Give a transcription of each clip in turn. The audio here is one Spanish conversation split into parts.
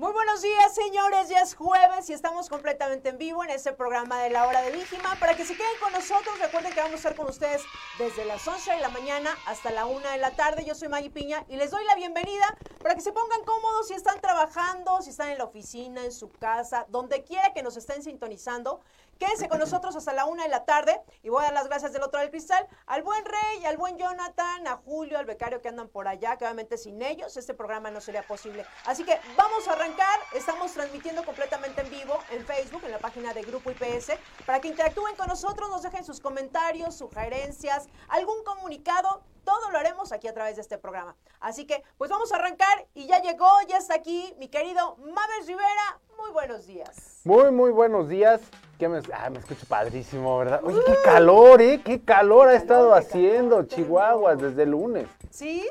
Muy buenos días, señores. Ya es jueves y estamos completamente en vivo en este programa de la hora de Víjima. Para que se queden con nosotros, recuerden que vamos a estar con ustedes desde las 11 de la mañana hasta la 1 de la tarde. Yo soy Maggie Piña y les doy la bienvenida para que se pongan cómodos si están trabajando, si están en la oficina, en su casa, donde quiera que nos estén sintonizando. Quédense con nosotros hasta la una de la tarde y voy a dar las gracias del otro del cristal al buen Rey, al buen Jonathan, a Julio, al becario que andan por allá, que obviamente sin ellos este programa no sería posible. Así que vamos a arrancar, estamos transmitiendo completamente en vivo en Facebook, en la página de Grupo IPS, para que interactúen con nosotros, nos dejen sus comentarios, sugerencias, algún comunicado, todo lo haremos aquí a través de este programa. Así que, pues vamos a arrancar y ya llegó, ya está aquí mi querido Mames Rivera. Muy buenos días. Muy, muy buenos días. ¿Qué me, ah, me escucho padrísimo, ¿verdad? Oye, qué calor, ¿eh? Qué calor ha estado haciendo Chihuahua desde el lunes. ¿Sí?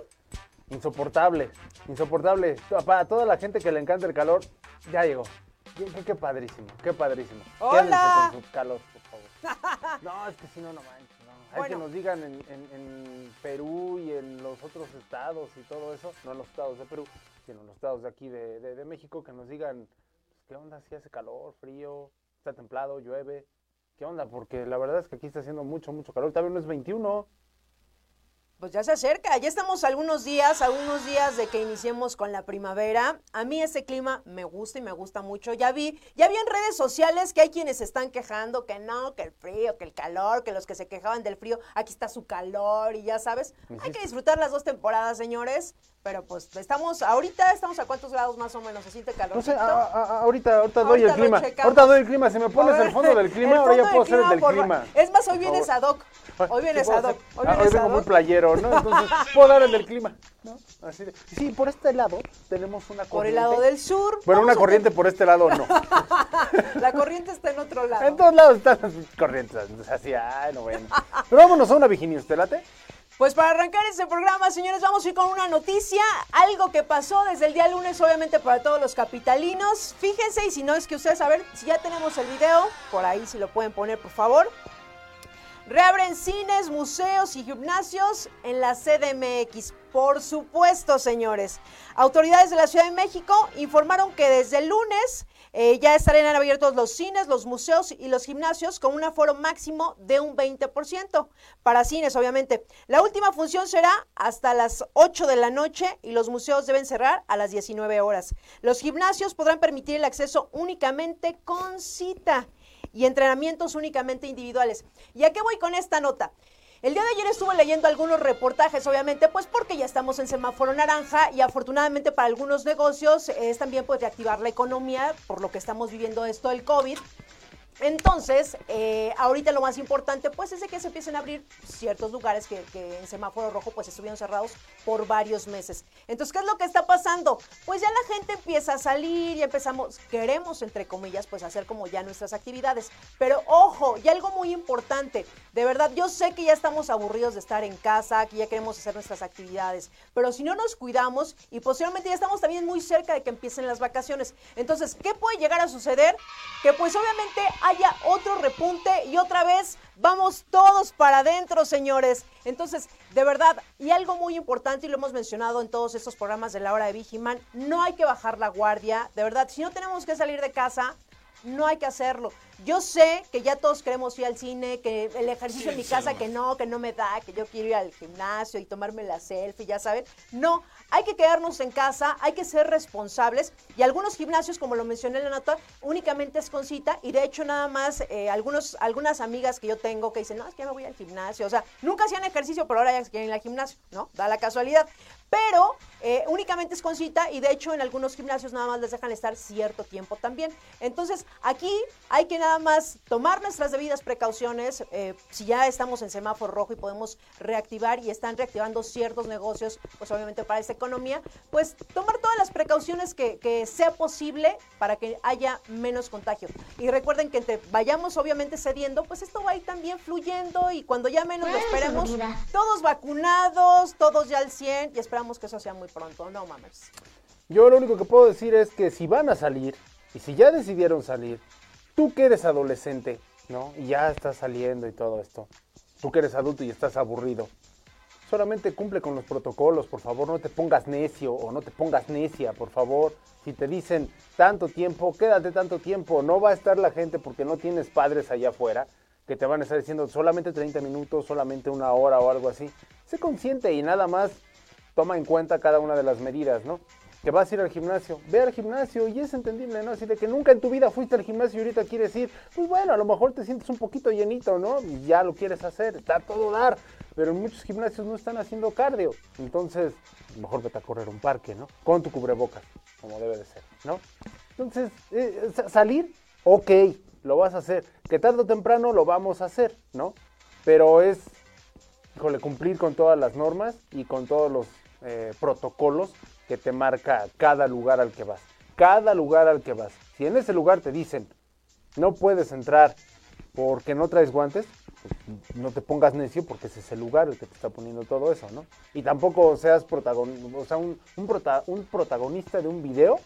Insoportable, insoportable. Para toda la gente que le encanta el calor, ya llegó. Qué, qué, qué padrísimo, qué padrísimo. Hola. Con su calor, por favor. No, es que si no, no manches. No. Hay Bueno. que nos digan en, en- en Perú y en los otros estados y todo eso, no en los estados de Perú, sino en los estados de aquí de, de- de México, que nos digan pues, qué onda, si hace calor, frío, está templado, llueve, qué onda, porque la verdad es que aquí está haciendo mucho, mucho calor, también no es 21. Pues ya se acerca, ya estamos algunos días, algunos días de que iniciemos con la primavera. A mí ese clima me gusta y me gusta mucho. Ya vi, ya vi en redes sociales que hay quienes se están quejando que no, que el frío, que el calor, que los que se quejaban del frío, aquí está su calor y ya sabes. Hay que disfrutar las dos temporadas, señores. Pero pues estamos, ahorita estamos a cuántos grados más o menos, se siente calor. No sé, a- a- a- ahorita, ahorita doy Ahorita el clima, ahorita doy el clima, si me pones el fondo del clima, ahora ya puedo hacer el del por- clima. Es más, hoy vienes ad hoc. Hoy vienes ad hoc. Hoy Ah, vienes vengo muy playero, ¿no? Entonces, puedo dar el del clima, ¿no? Así de, sí, por este lado tenemos una corriente. Por el lado del sur. Bueno, una corriente por este lado no. La corriente está en otro lado. En todos lados están las corrientes. Así, ay, no bueno. Pero vámonos a una Virginia, ¿usted late? Pues para arrancar este programa, señores, vamos a ir con una noticia, algo que pasó desde el día lunes, obviamente para todos los capitalinos. Fíjense, y si no es que ustedes, a ver, si ya tenemos el video, por ahí si lo pueden poner, por favor. Reabren cines, museos y gimnasios en la CDMX. Por supuesto, señores. Autoridades de la Ciudad de México informaron que desde el lunes eh, ya estarán abiertos los cines, los museos y los gimnasios con un aforo máximo de un 20%. Para cines, obviamente. La última función será hasta las 8 de la noche y los museos deben cerrar a las 19 horas. Los gimnasios podrán permitir el acceso únicamente con cita y entrenamientos únicamente individuales. ¿Y a qué voy con esta nota? El día de ayer estuve leyendo algunos reportajes, obviamente, pues porque ya estamos en semáforo naranja y afortunadamente para algunos negocios es también pues reactivar la economía por lo que estamos viviendo esto del COVID. Entonces, eh, ahorita lo más importante, pues, es de que se empiecen a abrir ciertos lugares que, que en semáforo rojo, pues, estuvieron cerrados por varios meses. Entonces, ¿qué es lo que está pasando? Pues ya la gente empieza a salir y empezamos, queremos, entre comillas, pues, hacer como ya nuestras actividades. Pero, ojo, y algo muy importante, de verdad, yo sé que ya estamos aburridos de estar en casa, que ya queremos hacer nuestras actividades, pero si no nos cuidamos y posiblemente ya estamos también muy cerca de que empiecen las vacaciones. Entonces, ¿qué puede llegar a suceder? Que pues obviamente haya otro repunte y otra vez vamos todos para adentro, señores. Entonces, de verdad, y algo muy importante, y lo hemos mencionado en todos estos programas de la hora de Vigiman, no hay que bajar la guardia, de verdad, si no tenemos que salir de casa, no hay que hacerlo. Yo sé que ya todos queremos ir al cine, que el ejercicio en mi casa, que no, que no me da, que yo quiero ir al gimnasio y tomarme la selfie, ya saben. No, hay que quedarnos en casa, hay que ser responsables. Y algunos gimnasios, como lo mencioné en la nota, únicamente es con cita. Y de hecho, nada más, eh, algunos, algunas amigas que yo tengo que dicen, no, es que ya me voy al gimnasio. O sea, nunca hacían ejercicio, pero ahora ya quieren ir al gimnasio, ¿no? Da la casualidad. Pero eh, únicamente es con cita y de hecho en algunos gimnasios nada más les dejan estar cierto tiempo también. Entonces, aquí hay que nada más tomar nuestras debidas precauciones. eh, si ya estamos en semáforo rojo y podemos reactivar y están reactivando ciertos negocios, pues obviamente para esta economía, pues tomar todas las precauciones que, que sea posible para que haya menos contagio. Y recuerden que entre vayamos obviamente cediendo, pues esto va a ir también fluyendo y cuando ya menos lo esperemos, todos vacunados, todos ya al 100 y esperamos que eso sea muy pronto, ¿no, mamers? Yo lo único que puedo decir es que si van a salir y si ya decidieron salir, tú que eres adolescente, ¿no? Y ya estás saliendo y todo esto, tú que eres adulto y estás aburrido, solamente cumple con los protocolos, por favor, no te pongas necio o no te pongas necia, por favor. Si te dicen tanto tiempo, quédate tanto tiempo, no va a estar la gente porque no tienes padres allá afuera que te van a estar diciendo solamente 30 minutos, solamente una hora o algo así. Sé consciente y nada más toma en cuenta cada una de las medidas, ¿no? Que vas a ir al gimnasio, ve al gimnasio y es entendible, ¿no? Así de que nunca en tu vida fuiste al gimnasio y ahorita quieres ir, pues bueno, a lo mejor te sientes un poquito llenito, ¿no? Y ya lo quieres hacer, está todo dar, pero en muchos gimnasios no están haciendo cardio, entonces mejor vete a correr un parque, ¿no? Con tu cubrebocas, como debe de ser, ¿no? Entonces, eh, sa- salir, ok, lo vas a hacer, que tarde o temprano lo vamos a hacer, ¿no? Pero es híjole, cumplir con todas las normas y con todos los eh, protocolos que te marca cada lugar al que vas. Cada lugar al que vas. Si en ese lugar te dicen, no puedes entrar porque no traes guantes, pues, no te pongas necio porque ese es el lugar el que te está poniendo todo eso, ¿no? Y tampoco seas protagon- o sea, un, un prota- un protagonista de un video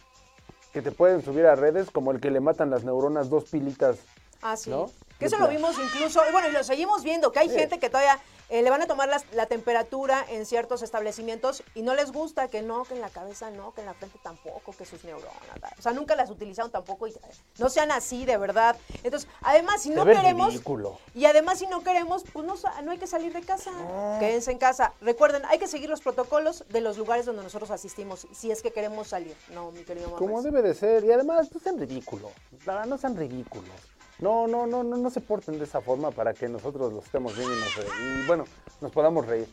que te pueden subir a redes como el que le matan las neuronas dos pilitas Ah, sí. ¿No? Que eso lo vimos incluso, y bueno, y lo seguimos viendo, que hay gente que todavía eh, le van a tomar las- la temperatura en ciertos establecimientos y no les gusta que no, que en la cabeza no, que en la frente tampoco, que sus neuronas. O sea, nunca las utilizaron tampoco y no sean así, de verdad. Entonces, además, si no queremos... ridículo. Y además, si no queremos, pues no, no hay que salir de casa. Quédense en casa. Recuerden, hay que seguir los protocolos de los lugares donde nosotros asistimos, si es que queremos salir. No, mi querido mamá. Como debe de ser. Y además, no sean ridículos. No sean ridículos. No, no, no, no, no se porten de esa forma para que nosotros los estemos viendo y, nos, y, bueno, nos podamos reír.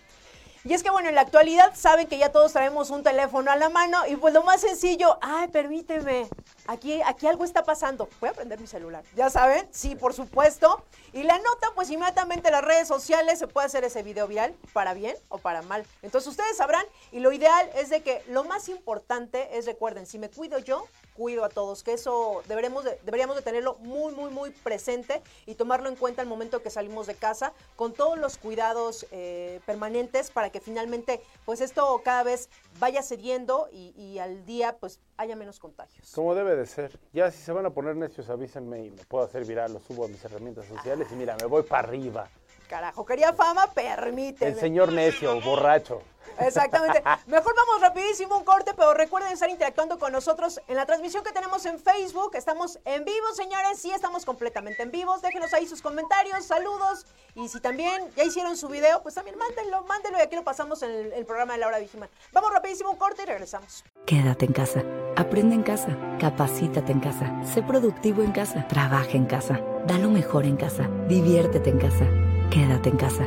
Y es que bueno, en la actualidad saben que ya todos traemos un teléfono a la mano y pues lo más sencillo, ay, permíteme, aquí, aquí algo está pasando. Voy a prender mi celular, ya saben, sí, por supuesto. Y la nota, pues inmediatamente en las redes sociales se puede hacer ese video viral, para bien o para mal. Entonces ustedes sabrán y lo ideal es de que lo más importante es, recuerden, si me cuido yo, cuido a todos, que eso deberemos de- deberíamos de tenerlo muy, muy, muy presente y tomarlo en cuenta al momento que salimos de casa, con todos los cuidados eh, permanentes para que finalmente, pues esto cada vez vaya cediendo y, al día, pues haya menos contagios. Como debe de ser. Ya si se van a poner necios, avísenme y me puedo hacer viral, lo subo a mis herramientas sociales y mira, me voy para arriba. Carajo, quería fama, permíteme. El señor necio, borracho. Exactamente. Mejor vamos rapidísimo un corte, pero recuerden estar interactuando con nosotros en la transmisión que tenemos en Facebook. Estamos en vivo, señores. Sí, estamos completamente en vivos. Déjenos ahí sus comentarios, saludos. Y si también ya hicieron su video, pues también mándenlo, mándenlo y aquí lo pasamos en el, el programa de Laura Vigiman. Vamos rapidísimo un corte y regresamos. Quédate en casa. Aprende en casa. Capacítate en casa. Sé productivo en casa. Trabaja en casa. Da lo mejor en casa. Diviértete en casa. Quédate en casa.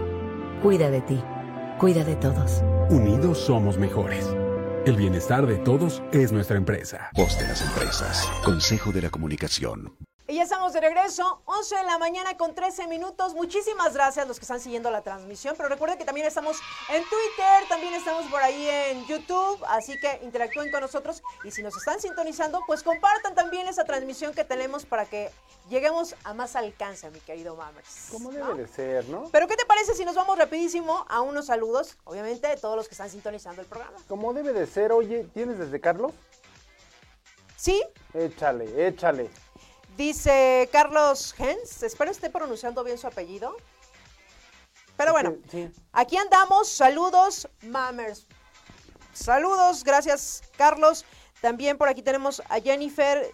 Cuida de ti. Cuida de todos. Unidos somos mejores. El bienestar de todos es nuestra empresa. Voz de las empresas. Consejo de la comunicación. Y ya estamos de regreso, 11 de la mañana con 13 minutos. Muchísimas gracias a los que están siguiendo la transmisión. Pero recuerden que también estamos en Twitter, también estamos por ahí en YouTube. Así que interactúen con nosotros. Y si nos están sintonizando, pues compartan también esa transmisión que tenemos para que lleguemos a más alcance, mi querido Mammers. Como ¿no? debe de ser, ¿no? Pero ¿qué te parece si nos vamos rapidísimo a unos saludos? Obviamente de todos los que están sintonizando el programa. Como debe de ser. Oye, ¿tienes desde Carlos? Sí, Échale, échale. Dice Carlos Hens. Espero esté pronunciando bien su apellido. Pero bueno. Sí. Aquí andamos, saludos, Mammers. Saludos, gracias, Carlos. También por aquí tenemos a Jennifer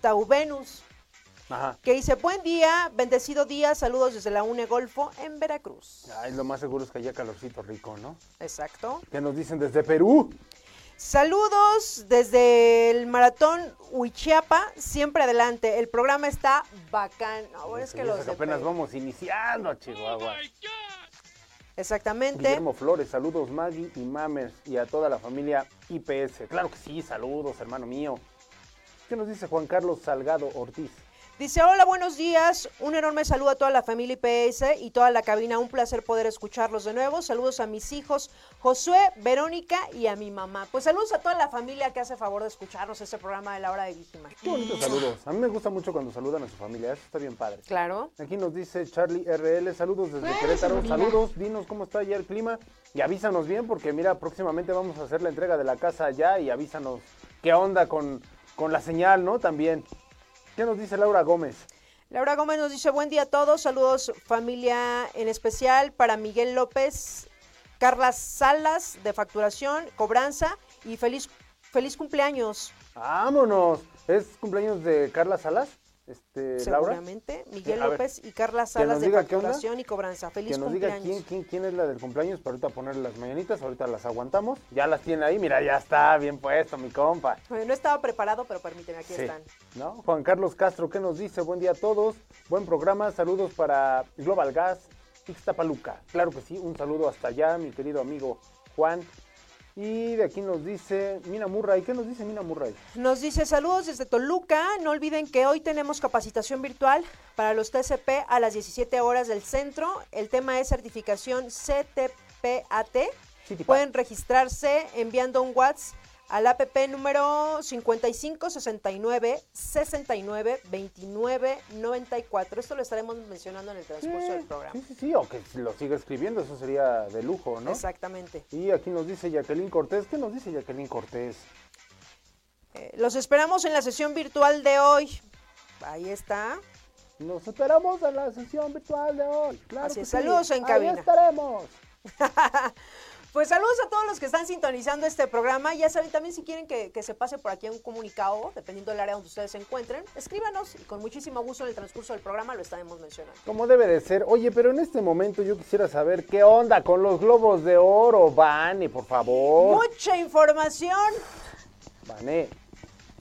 Taubenus, Ajá. que dice, buen día, bendecido día, saludos desde la UNE Golfo en Veracruz. Ay, lo más seguro es que haya calorcito rico, ¿no? Exacto. ¿Qué nos dicen desde Perú? Saludos desde el maratón Huichiapa, siempre adelante. El programa está bacán. Ahora es que los apenas vamos iniciando, Chihuahua. Exactamente. Guillermo Flores, saludos Maggie y Mamers y a toda la familia IPS. Claro que sí, saludos, hermano mío. ¿Qué nos dice Juan Carlos Salgado Ortiz? Dice, hola, buenos días. Un enorme saludo a toda la familia IPS y toda la cabina. Un placer poder escucharlos de nuevo. Saludos a mis hijos, Josué, Verónica y a mi mamá. Pues saludos a toda la familia que hace favor de escucharnos este programa de la hora de víctima. Qué bonitos saludos. A mí me gusta mucho cuando saludan a su familia. Eso está bien padre. Claro. Aquí nos dice Charlie RL, saludos desde Querétaro. Saludos, dinos cómo está ya el clima y avísanos bien porque mira, próximamente vamos a hacer la entrega de la casa allá y avísanos qué onda con, con la señal, ¿no? También. ¿Qué nos dice Laura Gómez? Laura Gómez nos dice buen día a todos, saludos familia en especial para Miguel López, Carla Salas de facturación, cobranza y feliz, feliz cumpleaños. Vámonos. ¿Es cumpleaños de Carla Salas? Este, Laura. Seguramente, Miguel ver, López y Carla Salas de facturación y cobranza. Feliz Que nos diga quién, quién, quién es la del cumpleaños para ahorita ponerle las mañanitas, ahorita las aguantamos. Ya las tiene ahí, mira, ya está bien puesto mi compa. Bueno, no estaba preparado, pero permíteme, aquí Sí. están. ¿No? Juan Carlos Castro, ¿qué nos dice? Buen día a todos, buen programa, saludos para Global Gas, Ixtapaluca. Claro que sí, un saludo hasta allá, mi querido amigo Juan. Y de aquí nos dice Mina Murray, ¿qué nos dice Mina Murray? Nos dice saludos desde Toluca. No olviden que hoy tenemos capacitación virtual para los TCP a las 17 horas del centro. El tema es certificación CTPAT. Pueden registrarse enviando un WhatsApp al APP número 5569 69 29 94. Esto lo estaremos mencionando en el transcurso del programa. Sí, sí, sí, o que lo siga escribiendo, eso sería de lujo, ¿no? Exactamente. Y aquí nos dice Jacqueline Cortés, ¿qué nos dice Jacqueline Cortés? Eh, los esperamos en la sesión virtual de hoy. Ahí está. Nos esperamos en la sesión virtual de hoy. Claro Así que es, sí. saludos en Ahí cabina. estaremos. Pues saludos a todos los que están sintonizando este programa. Ya saben, también si quieren que, que se pase por aquí un comunicado, dependiendo del área donde ustedes se encuentren, escríbanos y con muchísimo gusto en el transcurso del programa lo estaremos mencionando. Como debe de ser. Oye, pero en este momento yo quisiera saber qué onda con los globos de oro, Vane, por favor. Mucha información. Vane.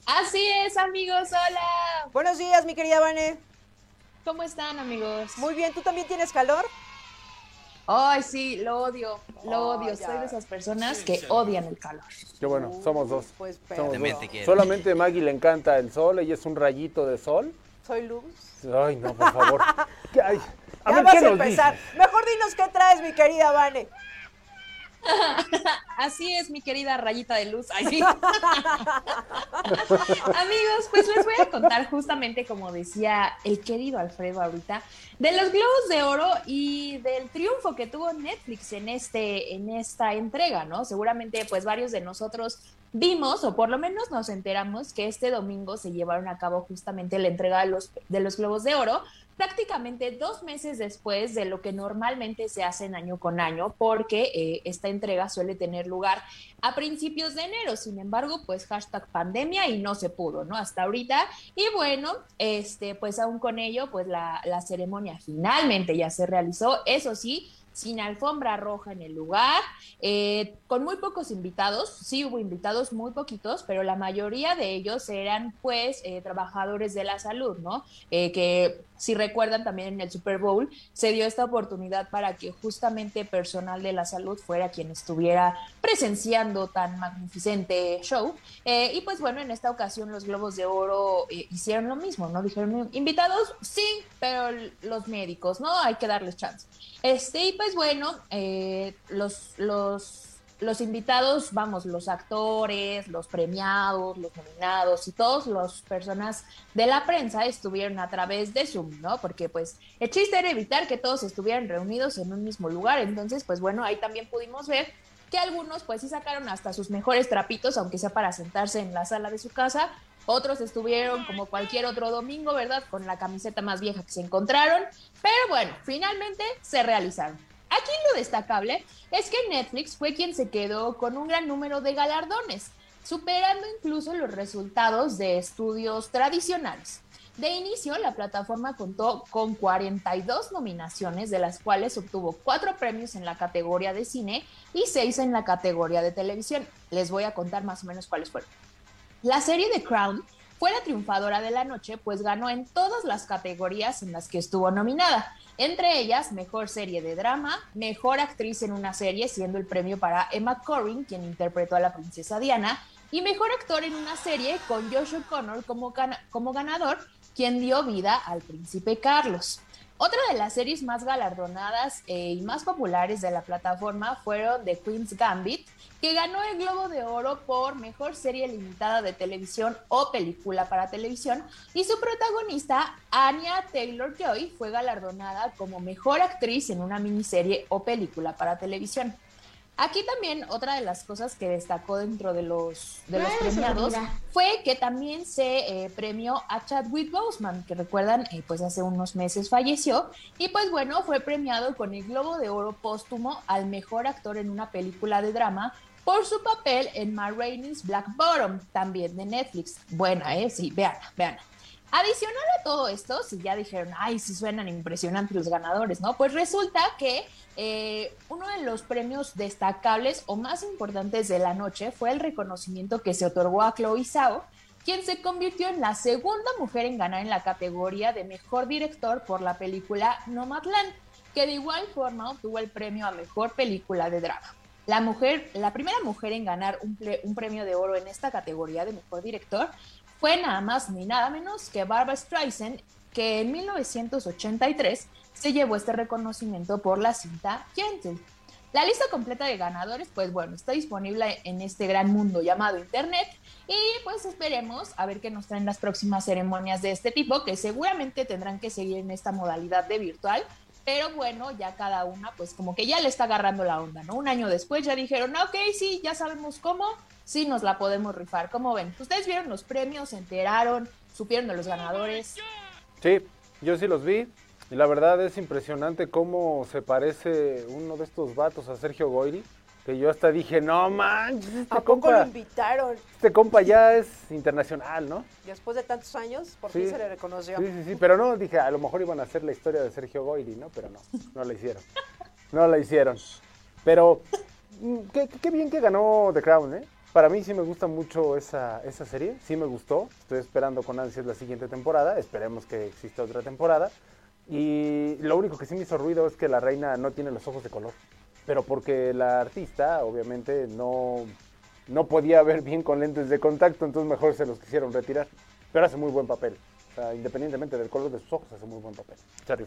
Así es, amigos, hola. Buenos días, mi querida Vane. ¿Cómo están, amigos? Muy bien, ¿tú también tienes calor? Ay, sí, lo odio, lo odio. ya. Soy de esas personas que odian el calor. Qué bueno, somos dos. Pues Somos dos. Solamente a Maggie le encanta el sol, ella es un rayito de sol. Soy Luz. Ay, no, por favor. ¿Qué hay? A ya ver, vas ¿qué a empezar. dices? Mejor dinos qué traes, mi querida Vane. Así es, mi querida rayita de luz. Ay, sí. Amigos, pues les voy a contar justamente como decía el querido Alfredo ahorita, de los globos de oro y del triunfo que tuvo Netflix en este en esta entrega, ¿no? Seguramente pues varios de nosotros vimos o por lo menos nos enteramos que este domingo se llevaron a cabo justamente la entrega de los de los globos de oro prácticamente dos meses después de lo que normalmente se hace en año con año, porque eh, esta entrega suele tener lugar a principios de enero. Sin embargo, pues hashtag pandemia y no se pudo, ¿no? Hasta ahorita. Y bueno, este, pues aún con ello, pues la, la ceremonia finalmente ya se realizó. Eso sí, sin alfombra roja en el lugar, eh, con muy pocos invitados, sí hubo invitados muy poquitos, pero la mayoría de ellos eran pues eh, trabajadores de la salud, ¿no? Eh, que si recuerdan también en el Super Bowl se dio esta oportunidad para que justamente personal de la salud fuera quien estuviera presenciando tan magnificente show. Y pues bueno, en esta ocasión los Globos de Oro hicieron lo mismo, ¿no? Dijeron, invitados, sí, pero los médicos, ¿no? Hay que darles chance. Este, y pues bueno, eh, los, los, los invitados, vamos, los actores, los premiados, los nominados y todas las personas de la prensa estuvieron a través de Zoom, ¿no? Porque pues el chiste era evitar que todos estuvieran reunidos en un mismo lugar. Entonces, pues bueno, ahí también pudimos ver que algunos pues sí sacaron hasta sus mejores trapitos, aunque sea para sentarse en la sala de su casa. Otros estuvieron como cualquier otro domingo, ¿verdad? Con la camiseta más vieja que se encontraron. Pero bueno, finalmente se realizaron. Aquí lo destacable es que Netflix fue quien se quedó con un gran número de galardones, superando incluso los resultados de estudios tradicionales. De inicio, la plataforma contó con 42 nominaciones, de las cuales obtuvo 4 premios en la categoría de cine y 6 en la categoría de televisión. Les voy a contar más o menos cuáles fueron. La serie The Crown fue la triunfadora de la noche, pues ganó en todas las categorías en las que estuvo nominada, entre ellas Mejor Serie de Drama, Mejor Actriz en una Serie, siendo el premio para Emma Corrin, quien interpretó a la princesa Diana, y Mejor Actor en una Serie, con Josh O'Connor como, como ganador, quien dio vida al príncipe Carlos. Otra de las series más galardonadas eh, y más populares de la plataforma fueron The Queen's Gambit, que ganó el Globo de Oro por Mejor Serie Limitada de Televisión o Película para Televisión, y su protagonista, Anya Taylor-Joy, fue galardonada como Mejor Actriz en una miniserie o película para televisión. Aquí también otra de las cosas que destacó dentro de los, de los premiados fue que también se eh, premió a Chadwick Boseman, que recuerdan, eh, pues hace unos meses falleció, y pues bueno, fue premiado con el Globo de Oro póstumo al mejor actor en una película de drama por su papel en Ma Rainey's Black Bottom, también de Netflix. Buena, ¿eh? Sí, vean, vean. Adicional a todo esto, si ya dijeron, ay, sí suenan impresionantes los ganadores, ¿no? Pues resulta que eh, uno de los premios destacables o más importantes de la noche fue el reconocimiento que se otorgó a Chloe Zhao, quien se convirtió en la segunda mujer en ganar en la categoría de mejor director por la película Nomadland, que de igual forma obtuvo el premio a mejor película de drama. La mujer, la primera mujer en ganar un, un premio de oro en esta categoría de mejor director fue nada más ni nada menos que Barbara Streisand, que en 1983 se llevó este reconocimiento por la cinta Gentle. La lista completa de ganadores, pues bueno, está disponible en este gran mundo llamado Internet y pues esperemos a ver qué nos traen las próximas ceremonias de este tipo, que seguramente tendrán que seguir en esta modalidad de virtual, pero bueno, ya cada una pues como que ya le está agarrando la onda, ¿no? Un año después ya dijeron, ok, sí, ya sabemos cómo, sí nos la podemos rifar. ¿Cómo ven? ¿Ustedes vieron los premios, se enteraron, supieron de los ganadores? Sí, yo sí los vi. Y la verdad es impresionante cómo se parece uno de estos vatos a Sergio Goyri. Que yo hasta dije, no manches, este ¿A poco lo invitaron? Este compa ya es internacional, ¿no? Después de tantos años, por fin se le reconoció. Sí, sí, sí, pero no, dije, a lo mejor iban a hacer la historia de Sergio Goyri, ¿no? Pero no, no la hicieron. No la hicieron. Pero, mm, qué, qué bien que ganó The Crown, ¿eh? Para mí sí me gusta mucho esa, esa serie, sí me gustó. Estoy esperando con ansias la siguiente temporada, esperemos que exista otra temporada. Y lo único que sí me hizo ruido es que la reina no tiene los ojos de color. Pero porque la artista, obviamente, no, no podía ver bien con lentes de contacto, entonces mejor se los quisieron retirar. Pero hace muy buen papel. O sea, independientemente del color de sus ojos, hace muy buen papel.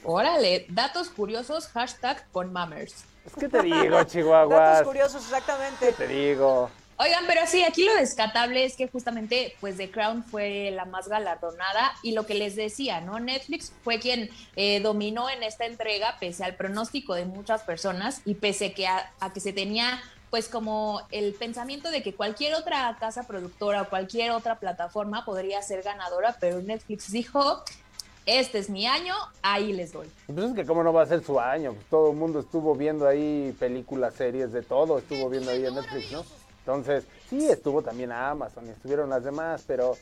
Órale, datos curiosos, hashtag con mammers. Es que te digo, Chihuahua. datos curiosos, exactamente. ¿Qué te digo? Oigan, pero sí, aquí lo descatable es que justamente, pues The Crown fue la más galardonada y lo que les decía, ¿no? Netflix fue quien eh, dominó en esta entrega, pese al pronóstico de muchas personas y pese que a, que se tenía pues como el pensamiento de que cualquier otra casa productora o cualquier otra plataforma podría ser ganadora, pero Netflix dijo, este es mi año, ahí les doy. Pues es que cómo no va a ser su año, pues todo el mundo estuvo viendo ahí películas, series, de todo, estuvo viendo ahí en Netflix, ¿no? Entonces, sí, estuvo también a Amazon y estuvieron las demás, pero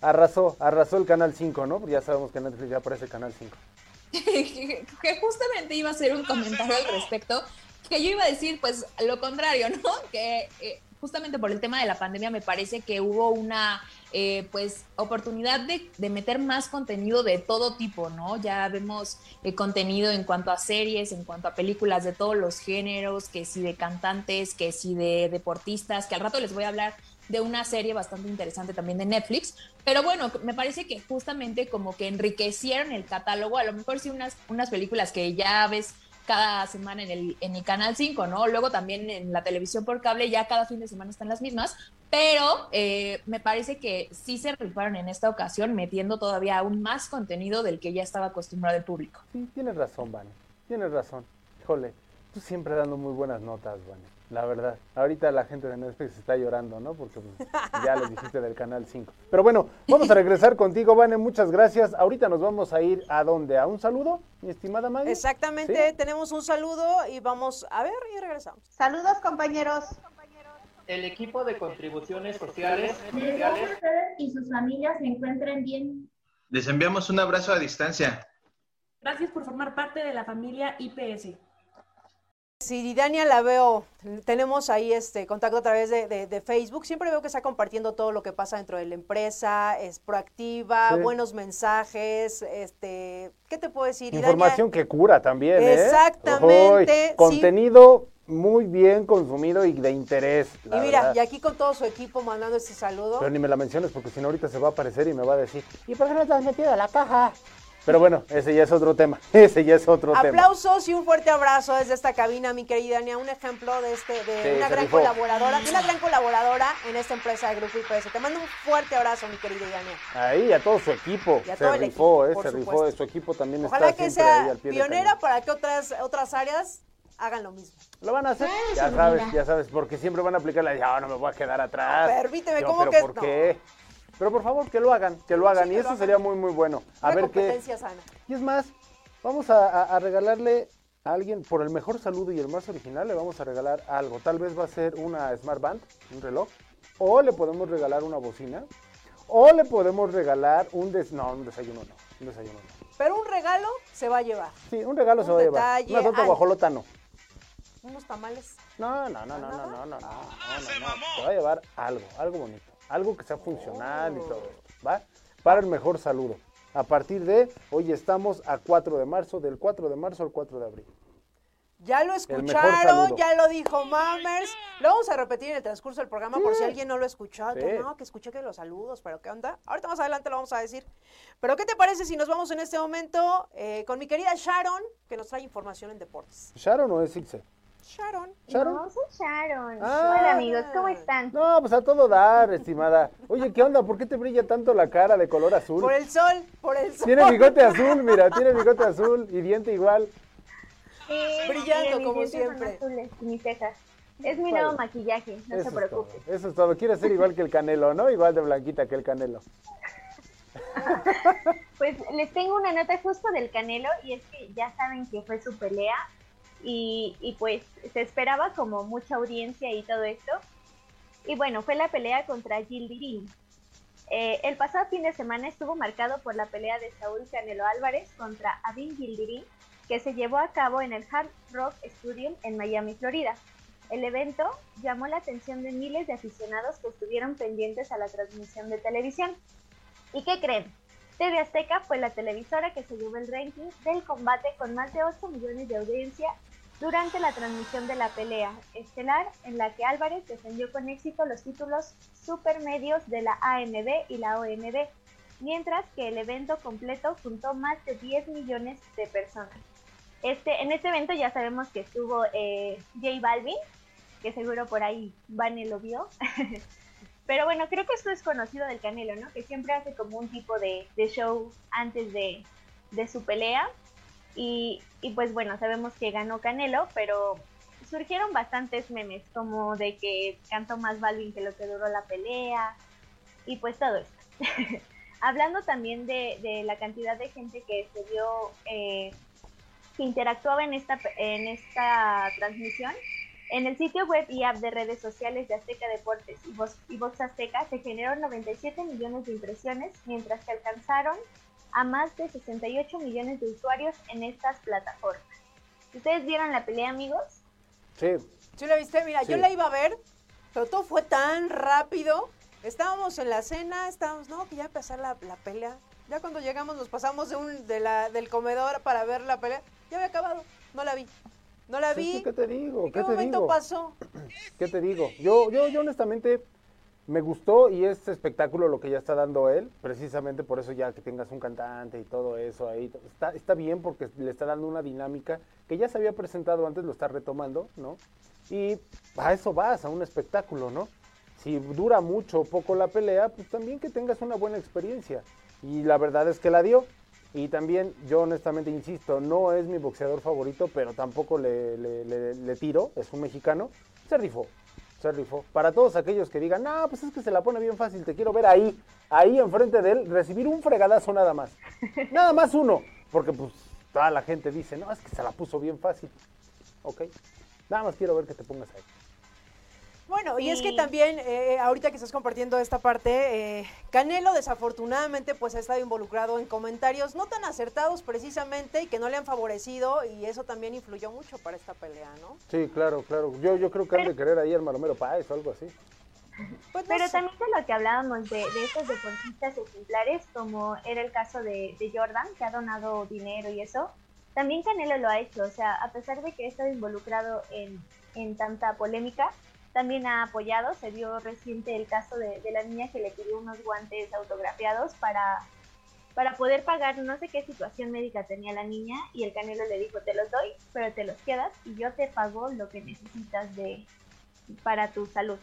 arrasó, arrasó el Canal 5, ¿no? Porque ya sabemos que Netflix ya aparece Canal 5. que justamente iba a hacer un comentario al respecto, que yo iba a decir, pues, lo contrario, ¿no? Que eh, justamente por el tema de la pandemia me parece que hubo una eh, pues oportunidad de, meter más contenido de todo tipo, ¿no? Ya vemos eh, contenido en cuanto a series, en cuanto a películas de todos los géneros, que si de cantantes, que si de deportistas, que al rato les voy a hablar de una serie bastante interesante también de Netflix, pero bueno, me parece que justamente como que enriquecieron el catálogo, a lo mejor sí unas, unas películas que ya ves cada semana en el, en el Canal 5, ¿no? Luego también en la televisión por cable ya cada fin de semana están las mismas, pero eh, me parece que sí se rifaron en esta ocasión metiendo todavía aún más contenido del que ya estaba acostumbrado el público. Sí, tienes razón, Vane, tienes razón. Híjole, tú siempre dando muy buenas notas, Vane. La verdad, ahorita la gente de Netflix está llorando, ¿no? Porque pues, ya les dijiste del canal 5. Pero bueno, vamos a regresar contigo, Vane. Muchas gracias. Ahorita nos vamos a ir a dónde? ¿A un saludo, mi estimada Maggie? Exactamente, tenemos un saludo y vamos a ver y regresamos. Saludos, compañeros. El equipo de contribuciones sociales. sociales. ustedes y sus familias se encuentren bien. Les enviamos un abrazo a distancia. Gracias por formar parte de la familia IPS. Si Dania la veo, tenemos ahí este contacto a través de, Facebook, siempre veo que está compartiendo todo lo que pasa dentro de la empresa, es proactiva, buenos mensajes, este, ¿qué te puedo decir? Información que cura también, ¿eh? Exactamente. contenido muy bien consumido y de interés. Y mira, verdad. y aquí con todo su equipo mandando este saludo. Pero ni me la menciones porque si no ahorita se va a aparecer y me va a decir, ¿y por qué no te has metido a la caja? Pero bueno, ese ya es otro tema. Ese ya es otro tema. Aplausos y un fuerte abrazo desde esta cabina, mi querida Ania. Un ejemplo de este, de Sí, una gran rifó. colaboradora, de una gran colaboradora en esta empresa de Grupo IPS. Te mando un fuerte abrazo, mi querida Ania. Ahí, a todo su equipo. Y a se todo el rifó, equipo, eh, por se rifó. Su equipo también Ojalá está que siempre ahí sea al pie pionera para que otras, otras áreas hagan lo mismo. Lo van a hacer, ya sabes, ya sabes, porque siempre van a aplicar la de, "Ah, no me voy a quedar atrás. permíteme, Yo, ¿cómo pero que ¿por no? qué? Pero por favor, que lo hagan, que lo hagan. Sí, y eso sería muy, muy bueno. A Una ver qué. competencia sana. Y es más, vamos a, a- a regalarle a alguien, por el mejor saludo y el más original, le vamos a regalar algo. Tal vez va a ser una Smart Band, un reloj, o le podemos regalar una bocina, o le podemos regalar un des... No, un desayuno no, un desayuno no. Pero un regalo se va a llevar. Sí, un regalo se va a llevar. Una torta guajolota no. Unos tamales. No, no, no, no, no, no, no, no, no, no, no. Se va a llevar algo, algo bonito, algo que sea funcional y todo ¿va? Para el mejor saludo. A partir de, hoy estamos a 4 de marzo, del 4 de marzo al 4 de abril. Ya lo escucharon, ya lo dijo Mammers. Lo vamos a repetir en el transcurso del programa por si alguien no lo escuchó. Que Sí. no, que escuché que los saludos, pero ¿qué onda? Ahorita más adelante lo vamos a decir. Pero ¿qué te parece si nos vamos en este momento eh, con mi querida Sharon, que nos trae información en deportes? ¿Sharon o es Ilse? Sharon. Sharon. No, soy Sharon. Ah. Hola amigos, ¿cómo están? No, pues a todo dar, estimada. Oye, ¿qué onda? ¿Por qué te brilla tanto la cara de color azul? Por el sol, por el sol. Tiene bigote azul, mira, tiene bigote azul y diente igual. Sí, Brillando como siempre. azules y mis cejas. Es mi Vale. nuevo maquillaje, no Eso se es todo, Eso es todo. Quiere ser igual que el Canelo, ¿no? Igual de blanquita que el Canelo. Pues les tengo una nota justo del Canelo y es que ya saben que fue su pelea y, pues se esperaba como mucha audiencia y todo esto. Y bueno, fue la pelea contra Gildirim. Eh, el pasado fin de semana estuvo marcado por la pelea de Saúl Canelo Álvarez contra Adin Gildirim, que se llevó a cabo en el Hard Rock Stadium en Miami, Florida. El evento llamó la atención de miles de aficionados que estuvieron pendientes a la transmisión de televisión. ¿Y qué creen? TV Azteca fue la televisora que se llevó el ranking del combate con más de 8 millones de audiencia durante la transmisión de la pelea estelar en la que Álvarez defendió con éxito los títulos supermedios de la AMB y la OMB, mientras que el evento completo juntó más de 10 millones de personas. Este, en este evento ya sabemos que estuvo eh, J Balvin, que seguro por ahí Vane lo vio. Pero bueno, creo que esto es conocido del Canelo, ¿no? Que siempre hace como un tipo de, show antes de su pelea. Y, y pues bueno, sabemos que ganó Canelo, pero surgieron bastantes memes, como de que cantó más Balvin que lo que duró la pelea, y pues todo esto. Hablando también de, de la cantidad de gente que se vio, eh, que interactuaba en esta, en esta transmisión, en el sitio web y app de redes sociales de Azteca Deportes y Vox, y Vox Azteca se generaron 97 millones de impresiones, mientras que alcanzaron a más de 68 millones de usuarios en estas plataformas. ¿Ustedes vieron la pelea, amigos? Sí. ¿Sí la viste? Mira, yo la iba a ver, pero todo fue tan rápido. Estábamos en la cena, estábamos, no, que ya empezó la, la pelea. Ya cuando llegamos nos pasamos de un, de la, del comedor para ver la pelea. Ya había acabado, no la vi. No la Sí, vi. ¿Qué te digo? ¿En ¿Qué qué te momento digo? pasó? ¿Qué te digo? Yo, yo, yo honestamente me gustó y este espectáculo lo que ya está dando él, precisamente por eso ya que tengas un cantante y todo eso ahí, está, está bien porque le está dando una dinámica que ya se había presentado antes, lo está retomando, ¿no? Y a eso vas, a un espectáculo, ¿no? Si dura mucho o poco la pelea, pues también que tengas una buena experiencia. Y la verdad es que la dio. Y también, yo honestamente insisto, no es mi boxeador favorito, pero tampoco le- le tiro, es un mexicano, se rifó, se rifó. Para todos aquellos que digan, no, pues es que se la pone bien fácil, te quiero ver ahí, ahí enfrente de él, recibir un fregadazo nada más. Nada más uno, porque pues toda la gente dice, no, es que se la puso bien fácil. Ok, nada más quiero ver que te pongas ahí. Bueno, y es que también, eh, ahorita que estás compartiendo esta parte, eh, Canelo desafortunadamente pues ha estado involucrado en comentarios no tan acertados precisamente y que no le han favorecido y eso también influyó mucho para esta pelea, ¿no? Sí, claro, claro. Yo, yo creo que han de querer ahí al Maromero Páez o algo así. Pues no Pero sé. también de lo que hablábamos de, de estos deportistas ejemplares, como era el caso de, de Jordan, que ha donado dinero y eso, también Canelo lo ha hecho, o sea, a pesar de que ha estado involucrado en, en tanta polémica, también ha apoyado. Se vio reciente el caso de, de, la niña que le pidió unos guantes autografiados para, para poder pagar, no sé qué situación médica tenía la niña, y el Canelo le dijo, te los doy, pero te los quedas y yo te pago lo que necesitas de para tu salud.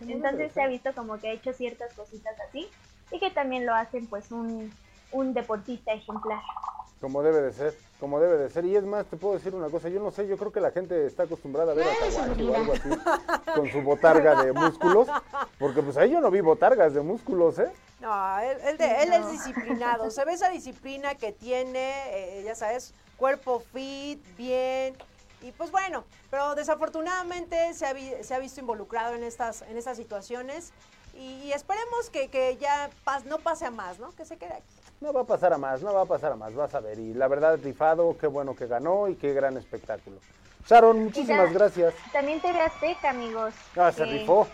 Entonces se ha visto como que ha hecho ciertas cositas así y que también lo hacen pues un, un deportista ejemplar. Como debe de ser, como debe de ser. Y es más, te puedo decir una cosa, yo no sé, yo creo que la gente está acostumbrada a ver a Tahuachi o algo así, con su botarga de músculos, porque pues ahí yo no vi botargas de músculos, ¿eh? No, él, él, de, él es disciplinado, se ve esa disciplina que tiene, eh, ya sabes, cuerpo fit, bien, y pues bueno, pero desafortunadamente se ha, se ha visto involucrado en estas, en estas situaciones y, y esperemos que, que ya pas, no pase a más, ¿no? Que se quede aquí. No va a pasar a más, no va a pasar a más, vas a ver. Y la verdad, rifado, qué bueno que ganó y qué gran espectáculo. Sharon, muchísimas ya, gracias. También TV Azteca, amigos. Ah, se que... rifó.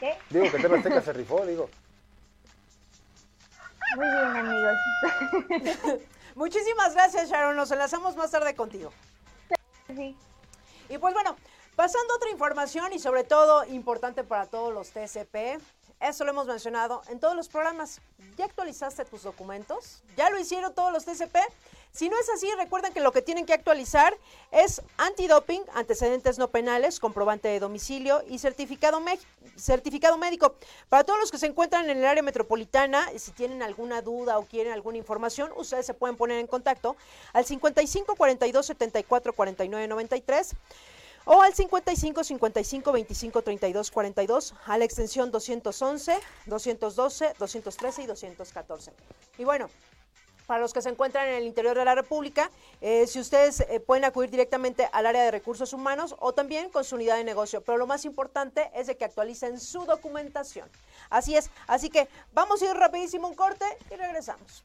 ¿Qué? Digo que TV Azteca se rifó, digo. Muy bien, amigos. Muchísimas gracias, Sharon. Nos enlazamos más tarde contigo. Sí. Y pues bueno, pasando a otra información y sobre todo importante para todos los TCP, eso lo hemos mencionado en todos los programas. ¿Ya actualizaste tus documentos? ¿Ya lo hicieron todos los TCP? Si no es así, recuerden que lo que tienen que actualizar es antidoping, antecedentes no penales, comprobante de domicilio y certificado, certificado médico. Para todos los que se encuentran en el área metropolitana, si tienen alguna duda o quieren alguna información, ustedes se pueden poner en contacto al 55 42 74 49 93 o al 55 55 25 32 42 a la extensión 211, 212, 213 y 214. Y bueno, para los que se encuentran en el interior de la República, eh, si ustedes eh, pueden acudir directamente al área de recursos humanos o también con su unidad de negocio. Pero lo más importante es de que actualicen su documentación. Así es, así que vamos a ir rapidísimo un corte y regresamos.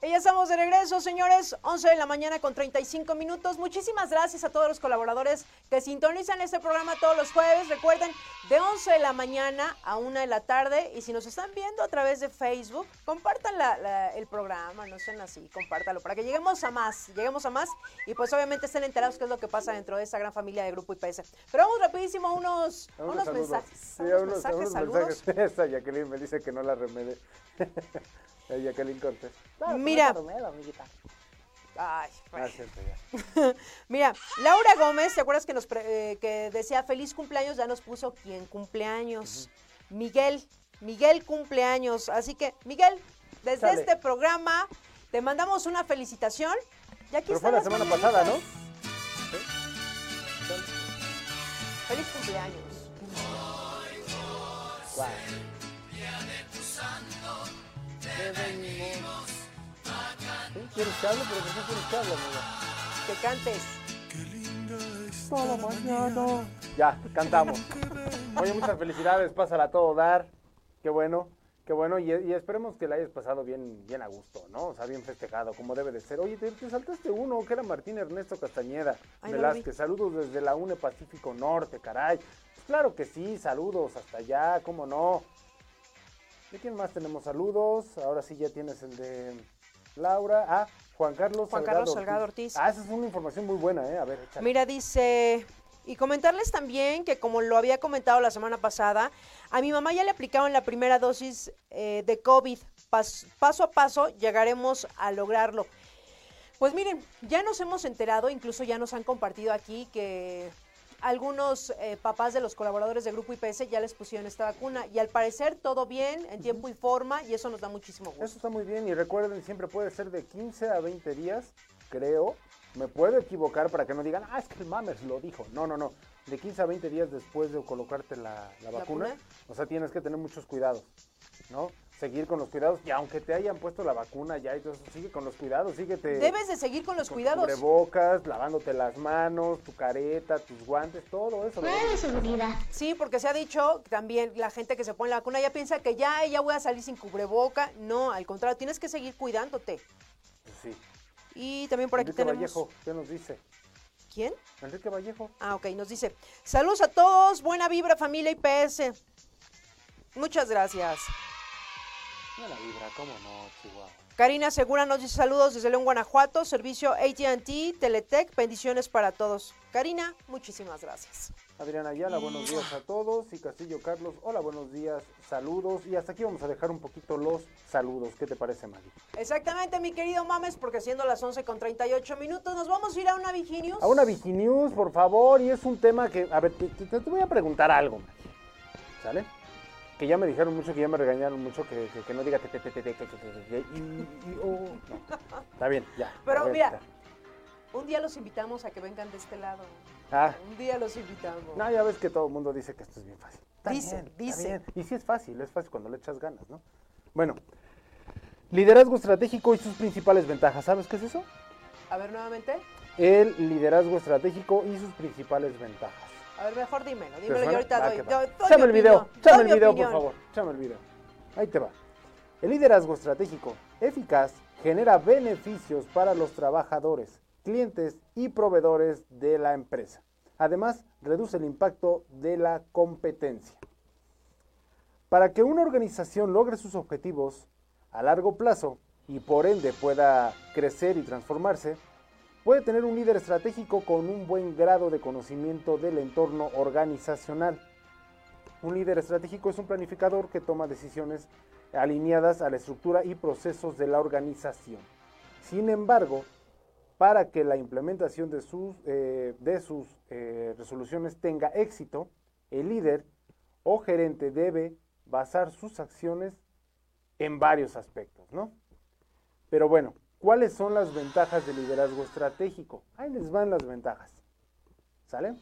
Y ya estamos de regreso, señores. 11 de la mañana con 35 minutos. Muchísimas gracias a todos los colaboradores que sintonizan este programa todos los jueves. Recuerden, de 11 de la mañana a 1 de la tarde. Y si nos están viendo a través de Facebook, compartan la, la, el programa, no sean así, compártalo para que lleguemos a más, lleguemos a más. Y pues obviamente estén enterados qué es lo que pasa dentro de esta gran familia de Grupo IPS. Pero vamos rapidísimo a unos, A unos unos saludos. mensajes. Sí, unos a unos, mensajes, saludos. mensajes. Jacqueline me dice que no la remede. Eh, Jacqueline Cortés. Mira. Ay, Ah, cierto, ya. Mira, Laura Gómez, ¿te acuerdas que nos pre- eh, que decía feliz cumpleaños? Ya nos puso quién cumpleaños. Miguel, Miguel cumpleaños. Así que, Miguel, desde Sale. este programa te mandamos una felicitación. Y aquí Pero fue la semana mañanitas. pasada, ¿no? Feliz cumpleaños. ¿Quieres que hable? ¿Pero por qué quieres que hable, amiga? Que cantes. Toda mañana. Ya, cantamos. Oye, muchas felicidades, pásala a todo dar. Qué bueno, qué bueno. Y, y esperemos que la hayas pasado bien, bien a gusto, ¿no? O sea, bien festejado, como debe de ser. Oye, te, te saltaste uno, que era Martín Ernesto Castañeda Ay, Velázquez. Saludos desde la UNE Pacífico Norte, caray. Pues claro que sí, saludos hasta allá, cómo no. ¿De quién más tenemos saludos? Ahora sí ya tienes el de Laura. Ah, Juan Carlos Juan Carlos Salgado Ortiz. Ah, esa es una información muy buena, ¿eh? A ver, échale. Mira, dice, y comentarles también que como lo había comentado la semana pasada, a mi mamá ya le aplicaron la primera dosis eh, de COVID. Pas- paso a paso llegaremos a lograrlo. Pues miren, ya nos hemos enterado, incluso ya nos han compartido aquí que algunos eh, papás de los colaboradores de Grupo IPS ya les pusieron esta vacuna y al parecer todo bien, en tiempo y forma y eso nos da muchísimo gusto. Eso está muy bien y recuerden, siempre puede ser de 15 a 20 días, creo. Me puedo equivocar para que no digan, ah, es que el Mammers lo dijo. No, no, no. De 15 a 20 días después de colocarte la, la vacuna, vacuna? o sea, tienes que tener muchos cuidados, ¿no? Seguir con los cuidados y aunque te hayan puesto la vacuna ya, entonces sigue con los cuidados, síguete. Debes de seguir con los con cuidados. Cubrebocas, lavándote las manos, tu careta, tus guantes, todo eso. Sí, porque se ha dicho que también la gente que se pone la vacuna ya piensa que ya, ya voy a salir sin cubreboca. No, al contrario, tienes que seguir cuidándote. Pues sí. Y también por aquí Enrique tenemos... Vallejo, ¿qué nos dice? ¿Quién? Enrique Vallejo. Ah, ok, nos dice, saludos a todos, buena vibra familia IPS. Muchas gracias. Buena vibra, cómo no, Chihuahua. Karina Segura nos dice saludos desde León, Guanajuato, servicio AT&T, Teletec, bendiciones para todos. Karina, muchísimas gracias. Adriana Ayala, buenos días a todos. Y Castillo Carlos, hola, buenos días, saludos. Y hasta aquí vamos a dejar un poquito los saludos. ¿Qué te parece, Maggie? Exactamente, mi querido Mames, porque siendo las 11 con 38 minutos, nos vamos a ir a una Viginius. A una Viginews, por favor. Y es un tema que, a ver, te, te- te voy a preguntar algo, Maggie. ¿Sale? que ya me dijeron mucho, que ya me regañaron mucho, que, que, que no diga te, te, te, te, te, te, te, y, y oh, no. Está bien, ya. Pero mira, un día los invitamos a que vengan de este lado. Ah. Un día los invitamos. No, ya ves que todo el mundo dice que esto es bien fácil. Está dicen, bien, dicen. Está bien. Y sí es fácil, es fácil cuando le echas ganas, ¿no? Bueno, liderazgo estratégico y sus principales ventajas. ¿Sabes qué es eso? A ver, nuevamente. El liderazgo estratégico y sus principales ventajas. A ver, mejor dímelo, ¿Te dímelo yo ahorita Va doy. doy- mi el video, doy el video, opinión. por favor. Échame el video. Ahí te va. El liderazgo estratégico eficaz genera beneficios para los trabajadores, clientes y proveedores de la empresa. Además, reduce el impacto de la competencia. Para que una organización logre sus objetivos a largo plazo y por ende pueda crecer y transformarse, puede tener un líder estratégico con un buen grado de conocimiento del entorno organizacional. Un líder estratégico es un planificador que toma decisiones alineadas a la estructura y procesos de la organización. Sin embargo, para que la implementación de sus, eh, de sus eh, resoluciones tenga éxito, el líder o gerente debe basar sus acciones en varios aspectos, ¿no? Pero bueno, ¿cuáles son las ventajas del liderazgo estratégico? Ahí les van las ventajas. ¿Sale?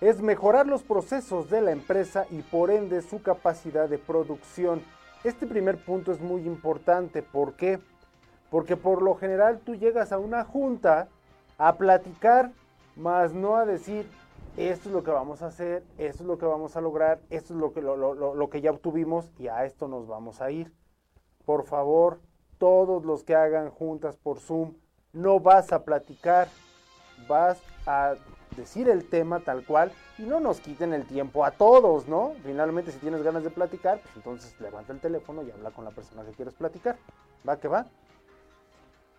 Es mejorar los procesos de la empresa y por ende su capacidad de producción. Este primer punto es muy importante. ¿Por qué? Porque por lo general tú llegas a una junta a platicar, más no a decir, esto es lo que vamos a hacer, esto es lo que vamos a lograr, esto es lo que, lo, lo- lo- que ya obtuvimos y a esto nos vamos a ir. Por favor, todos los que hagan juntas por Zoom, no vas a platicar, vas a decir el tema tal cual y no nos quiten el tiempo a todos, ¿no? Finalmente, si tienes ganas de platicar, pues entonces levanta el teléfono y habla con la persona que quieres platicar. ¿Va que va?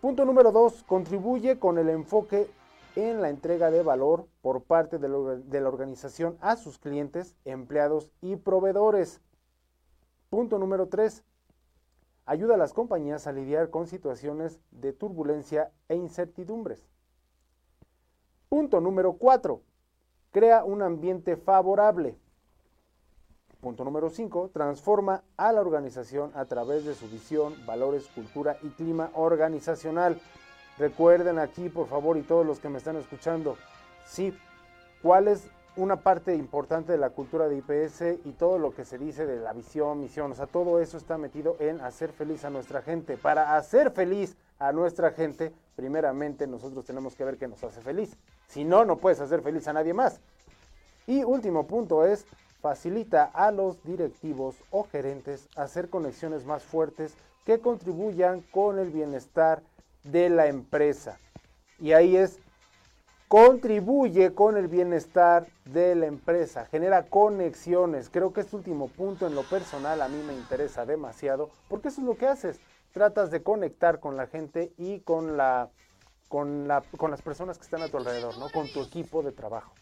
Punto número dos, contribuye con el enfoque en la entrega de valor por parte de la, organización a sus clientes, empleados y proveedores. Punto número tres, ayuda a las compañías a lidiar con situaciones de turbulencia e incertidumbres. Punto número 4. Crea un ambiente favorable. Punto número 5. Transforma a la organización a través de su visión, valores, cultura y clima organizacional. Recuerden aquí, por favor, y todos los que me están escuchando, sí, cuál es una parte importante de la cultura de IPS y todo lo que se dice de la visión, misión, o sea, todo eso está metido en hacer feliz a nuestra gente. Para hacer feliz a nuestra gente, primeramente nosotros tenemos que ver qué nos hace feliz. Si no, no puedes hacer feliz a nadie más. Y último punto es, facilita a los directivos o gerentes hacer conexiones más fuertes que contribuyan con el bienestar de la empresa. Y ahí es, contribuye con el bienestar de la empresa, genera conexiones. Creo que este último punto en lo personal a mí me interesa demasiado, porque eso es lo que haces. Tratas de conectar con la gente y con la con, la, con las personas que están a tu alrededor, ¿no? Con tu equipo de trabajo,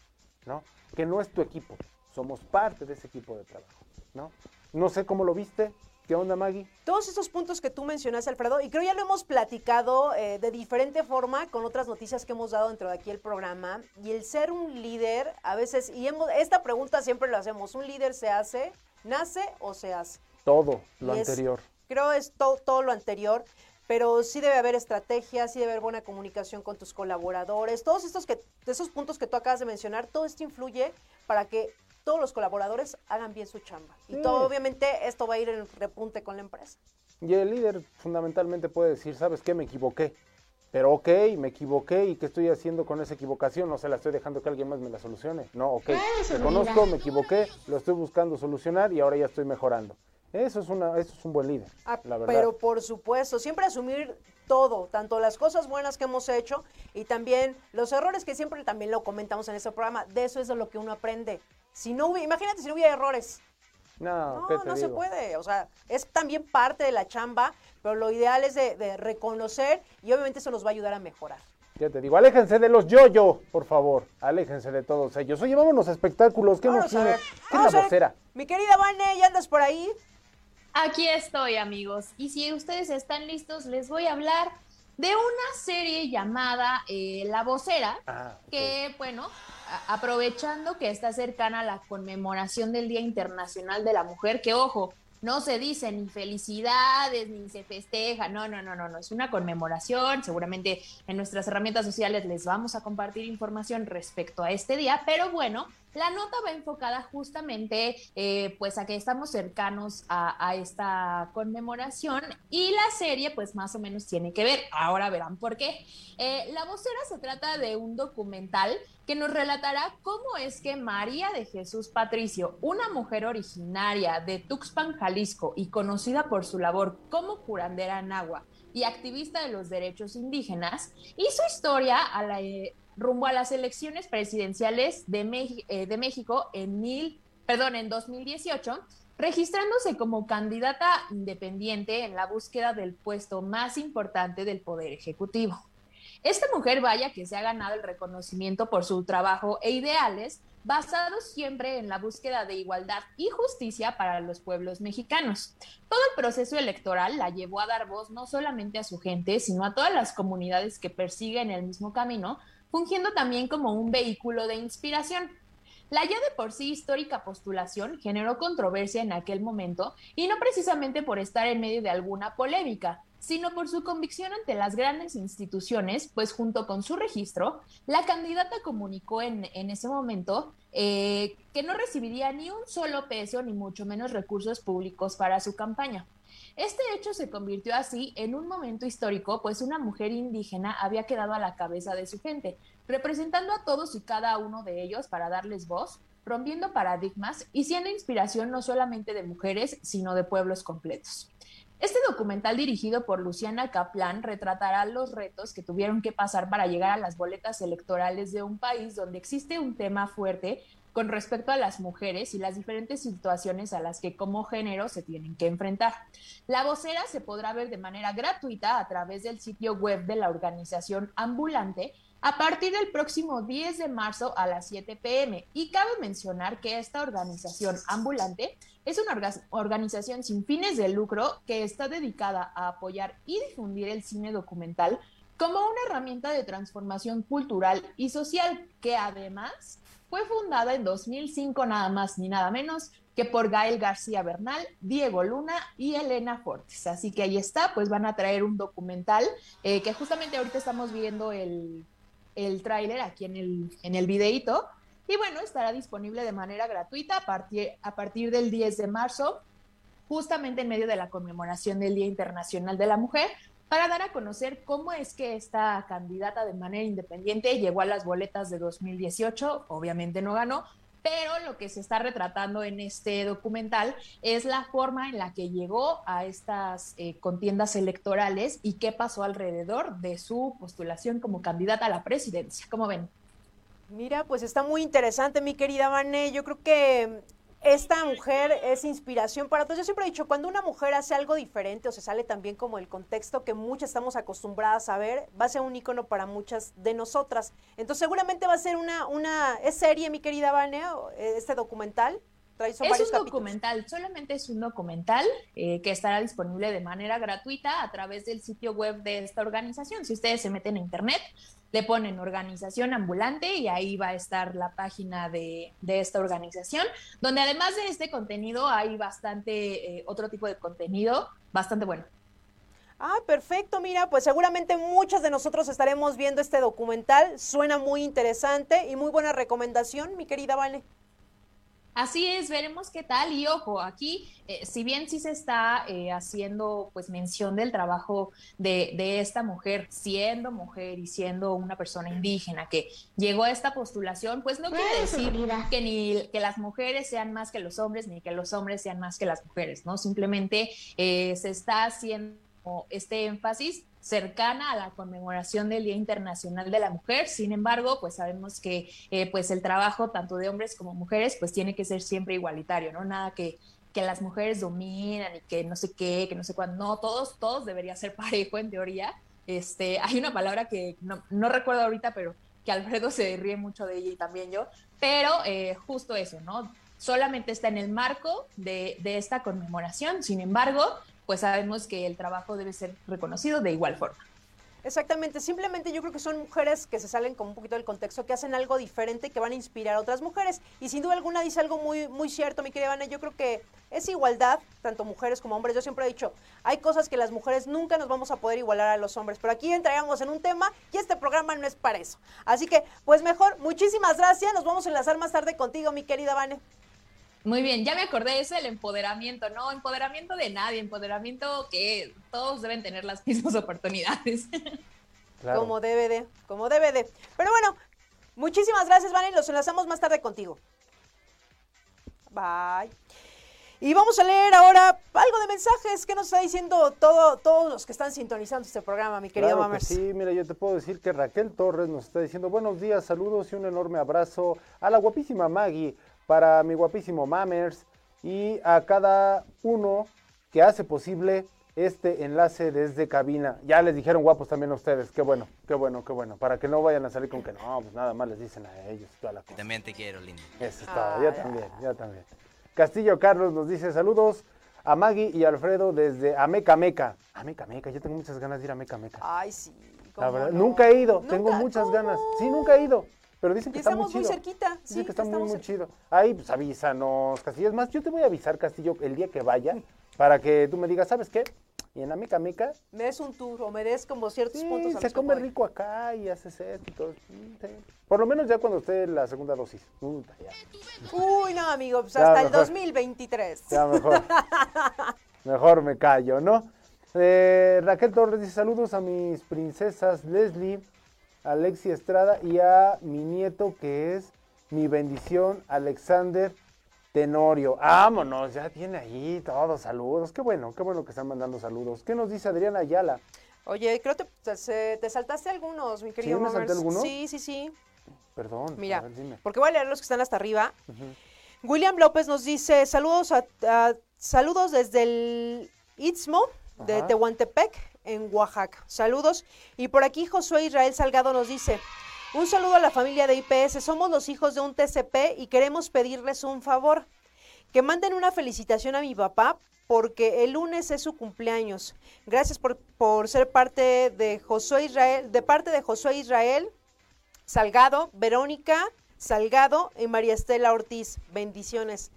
¿no? Que no es tu equipo, somos parte de ese equipo de trabajo, ¿no? No sé cómo lo viste, ¿Qué onda, Maggie? Todos estos puntos que tú mencionaste, Alfredo, y creo ya lo hemos platicado eh, de diferente forma con otras noticias que hemos dado dentro de aquí el programa, y el ser un líder, a veces, y hemos, esta pregunta siempre lo hacemos, ¿un líder se hace, nace o se hace? Todo lo Y es- anterior. Creo es to- todo lo anterior, pero sí debe haber estrategia, sí debe haber buena comunicación con tus colaboradores, todos estos que, esos puntos que tú acabas de mencionar, todo esto influye para que todos los colaboradores hagan bien su chamba. Y Sí. todo, obviamente, esto va a ir en repunte con la empresa. Y el líder fundamentalmente puede decir, ¿sabes qué? Me equivoqué. Pero ok, me equivoqué y ¿qué estoy haciendo con esa equivocación? No se la estoy dejando que alguien más me la solucione. No, ok, reconozco, me equivoqué, lo estoy buscando solucionar y ahora ya estoy mejorando. Eso es, una, eso es un buen líder, Ah, la verdad. Pero por supuesto, siempre asumir todo, tanto las cosas buenas que hemos hecho y también los errores que siempre también lo comentamos en este programa. De eso es de lo que uno aprende. Si no hubiera, imagínate si no hubiera errores. No, No, ¿qué te no se digo? puede. O sea, es también parte de la chamba, pero lo ideal es de, de reconocer y obviamente eso nos va a ayudar a mejorar. Ya te digo, aléjense de los yo-yo, por favor. Aléjense de todos ellos. Oye, vámonos a espectáculos. ¿Qué nos tiene? ¿Qué es la vocera? Mi querida Vane, ¿ya andas por ahí? Aquí estoy, amigos. Y si ustedes están listos, les voy a hablar de una serie llamada eh, La Vocera, Ah, que, bueno, aprovechando que está cercana a la conmemoración del Día Internacional de la Mujer, que ojo, no se dice ni felicidades, ni se festeja, no, no, no, no, no, es una conmemoración, seguramente en nuestras herramientas sociales les vamos a compartir información respecto a este día, pero bueno, la nota va enfocada justamente eh, pues a que estamos cercanos a, esta conmemoración y la serie pues más o menos tiene que ver, ahora verán por qué. Eh, la vocera se trata de un documental que nos relatará cómo es que María de Jesús Patricio, una mujer originaria de Tuxpan, Jalisco y conocida por su labor como curandera en agua y activista de los derechos indígenas, hizo historia a la, eh, rumbo a las elecciones presidenciales de, eh, de México en, mil, perdón, en 2018, registrándose como candidata independiente en la búsqueda del puesto más importante del Poder Ejecutivo. Esta mujer, vaya que se ha ganado el reconocimiento por su trabajo e ideales basados siempre en la búsqueda de igualdad y justicia para los pueblos mexicanos. Todo el proceso electoral la llevó a dar voz no solamente a su gente, sino a todas las comunidades que persiguen el mismo camino, fungiendo también como un vehículo de inspiración. La ya de por sí histórica postulación generó controversia en aquel momento y no precisamente por estar en medio de alguna polémica, sino por su convicción ante las grandes instituciones, pues junto con su registro, la candidata comunicó en, ese momento eh, que no recibiría ni un solo peso ni mucho menos recursos públicos para su campaña. Este hecho se convirtió así en un momento histórico, pues una mujer indígena había quedado a la cabeza de su gente, representando a todos y cada uno de ellos para darles voz, rompiendo paradigmas y siendo inspiración no solamente de mujeres, sino de pueblos completos. Este documental dirigido por Luciana Kaplan retratará los retos que tuvieron que pasar para llegar a las boletas electorales de un país donde existe un tema fuerte con respecto a las mujeres y las diferentes situaciones a las que como género se tienen que enfrentar. La vocera se podrá ver de manera gratuita a través del sitio web de la organización ambulante a partir del próximo 10 de marzo a las 7 pm. Y cabe mencionar que esta organización ambulante es una orga- organización sin fines de lucro que está dedicada a apoyar y difundir el cine documental como una herramienta de transformación cultural y social que además fue fundada en 2005 nada más ni nada menos que por Gael García Bernal, Diego Luna y Elena Fortes. Así que ahí está, pues van a traer un documental eh, que justamente ahorita estamos viendo el, el tráiler aquí en el, en el videíto. Y bueno, estará disponible de manera gratuita a partir, a partir del 10 de marzo, justamente en medio de la conmemoración del Día Internacional de la Mujer, para dar a conocer cómo es que esta candidata de manera independiente llegó a las boletas de 2018, obviamente no ganó, pero lo que se está retratando en este documental es la forma en la que llegó a estas eh, contiendas electorales y qué pasó alrededor de su postulación como candidata a la presidencia. ¿Cómo ven? Mira, pues está muy interesante, mi querida Vane. Yo creo que esta mujer es inspiración para todos. Yo siempre he dicho, cuando una mujer hace algo diferente o se sale también como el contexto que muchas estamos acostumbradas a ver, va a ser un icono para muchas de nosotras. Entonces seguramente va a ser una, una ¿es serie, mi querida Vane, eh, este documental? Es un documental, solamente es un documental eh, que estará disponible de manera gratuita a través del sitio web de esta organización. Si ustedes se meten a internet, le ponen organización ambulante y ahí va a estar la página de, esta organización, donde además de este contenido hay bastante eh, otro tipo de contenido bastante bueno. Ah, perfecto, mira, pues seguramente muchos de nosotros estaremos viendo este documental, suena muy interesante y muy buena recomendación, mi querida Vale. Así es, veremos qué tal. Y ojo, aquí, eh, si bien sí se está eh, haciendo pues mención del trabajo de, de, esta mujer, siendo mujer y siendo una persona indígena que llegó a esta postulación, pues no quiere decir que ni que las mujeres sean más que los hombres, ni que los hombres sean más que las mujeres, ¿no? Simplemente eh, se está haciendo este énfasis cercana a la conmemoración del Día Internacional de la Mujer. Sin embargo, pues sabemos que eh, pues el trabajo tanto de hombres como mujeres pues tiene que ser siempre igualitario, ¿no? Nada que, que las mujeres dominan y que no sé qué, que no sé cuándo. No, todos, todos debería ser parejo en teoría. Este, hay una palabra que no, no recuerdo ahorita, pero que Alfredo se ríe mucho de ella y también yo, pero eh, justo eso, ¿no? Solamente está en el marco de, de esta conmemoración, sin embargo, pues sabemos que el trabajo debe ser reconocido de igual forma. Exactamente, simplemente yo creo que son mujeres que se salen como un poquito del contexto, que hacen algo diferente que van a inspirar a otras mujeres. Y sin duda alguna dice algo muy, muy cierto, mi querida Ivana, yo creo que es igualdad, tanto mujeres como hombres. Yo siempre he dicho, hay cosas que las mujeres nunca nos vamos a poder igualar a los hombres, pero aquí entraríamos en un tema y este programa no es para eso. Así que, pues mejor, muchísimas gracias, nos vamos a enlazar más tarde contigo, mi querida Vane. Muy bien, ya me acordé, es el empoderamiento, ¿no? Empoderamiento de nadie, empoderamiento que todos deben tener las mismas oportunidades. Como debe de, como debe de. Pero bueno, muchísimas gracias, Vane, los enlazamos más tarde contigo. Bye. Y vamos a leer ahora algo de mensajes que nos está diciendo todo, todos los que están sintonizando este programa, mi querido claro Sí, mira, yo te puedo decir que Raquel Torres nos está diciendo buenos días, saludos y un enorme abrazo a la guapísima Maggie para mi guapísimo Mammers y a cada uno que hace posible este enlace desde cabina. Ya les dijeron guapos también a ustedes. Qué bueno, qué bueno, qué bueno. Para que no vayan a salir con que no, pues nada más les dicen a ellos. Toda la También te quiero, lindo. Eso está, ya también, ya también. Castillo Carlos nos dice saludos a Maggie y Alfredo desde Ameca Meca. Ameca Meca, yo tengo muchas ganas de ir a Ameca Meca. Ay, sí. La verdad, nunca he ido, tengo muchas ganas. Sí, nunca he ido. Pero dicen que está muy chido. muy cerquita. Dicen que está muy, muy chido. Ahí, pues avísanos, Castillo. Es más, yo te voy a avisar, Castillo, el día que vaya, para que tú me digas, ¿sabes qué? Y en Amica Mica. Me des un tour o me des como ciertos puntos. Se come rico acá y hace set y todo. Por lo menos ya cuando esté la segunda dosis. Uy, no, amigo, pues hasta el 2023. Ya mejor. mejor me callo, ¿no? Eh, Raquel Torres dice saludos a mis princesas Leslie, Alexi Estrada y a mi nieto que es mi bendición, Alexander Tenorio. Vámonos, ya tiene ahí todos saludos. Qué bueno, qué bueno que están mandando saludos. ¿Qué nos dice Adriana Ayala? Oye, creo que te, saltaste algunos, mi querido ¿Sí, me salté algunos? Sí, sí, sí. Perdón. Mira, porque voy a leer los que están hasta arriba. William López nos dice, saludos a, saludos desde el Istmo de Tehuantepec en Oaxaca. Saludos. Y por aquí Josué Israel Salgado nos dice, un saludo a la familia de IPS. Somos los hijos de un TCP y queremos pedirles un favor. Que manden una felicitación a mi papá porque el lunes es su cumpleaños. Gracias por, por ser parte de Josué Israel, de parte de Josué Israel Salgado, Verónica Salgado y María Estela Ortiz. Bendiciones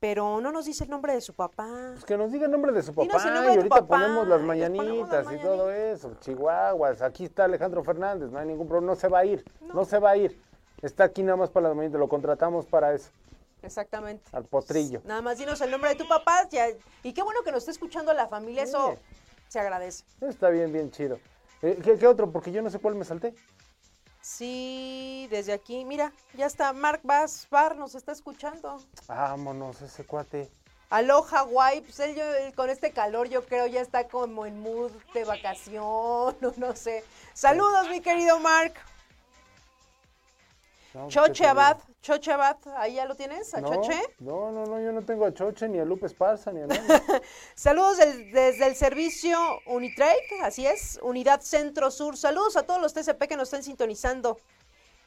pero no nos dice el nombre de su papá. Pues que nos diga el nombre de su papá y, ahorita ponemos las mañanitas y todo eso, chihuahuas. Aquí está Alejandro Fernández, no hay ningún problema, no se va a ir, no, se va a ir. Está aquí nada más para las mañanitas, lo contratamos para eso. Exactamente. Al potrillo. Nada más dinos el nombre de tu papá ya, y qué bueno que nos esté escuchando la familia, eso se agradece. Está bien, bien chido. Eh, ¿qué, ¿Qué otro? Porque yo no sé cuál me salté. Sí, desde aquí, mira, ya está, Mark Bar nos está escuchando. Vámonos, ese cuate. Aloha, guay, pues él, con este calor yo creo ya está como en mood de vacación, no, no sé. Saludos, mi querido Mark. Choche Abad, Choche Abad, ¿ahí ya lo tienes? ¿A Choche? No, no, no, yo no tengo a Choche, ni a Lupe Esparza, ni a nadie. Saludos desde el servicio Unitrade, así es, Unidad Centro Sur. Saludos a todos los TCP que nos están sintonizando.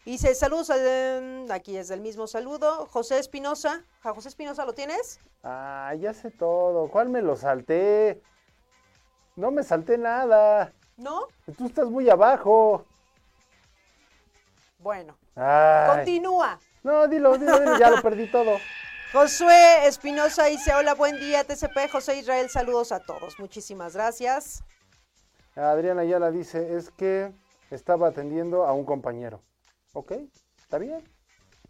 Dice, saludos, al- aquí es el mismo saludo. José Espinosa. ¿A José Espinosa lo tienes? Ah, ya sé todo. ¿Cuál me lo salté? No me salté nada. ¿No? Tú estás muy abajo. Bueno, Ay. continúa. No, dilo, dilo, dilo, ya lo perdí todo. Josué Espinosa dice, hola, buen día, TCP. José Israel, saludos a todos. Muchísimas gracias. Adriana Ayala dice, es que estaba atendiendo a un compañero. Ok, está bien.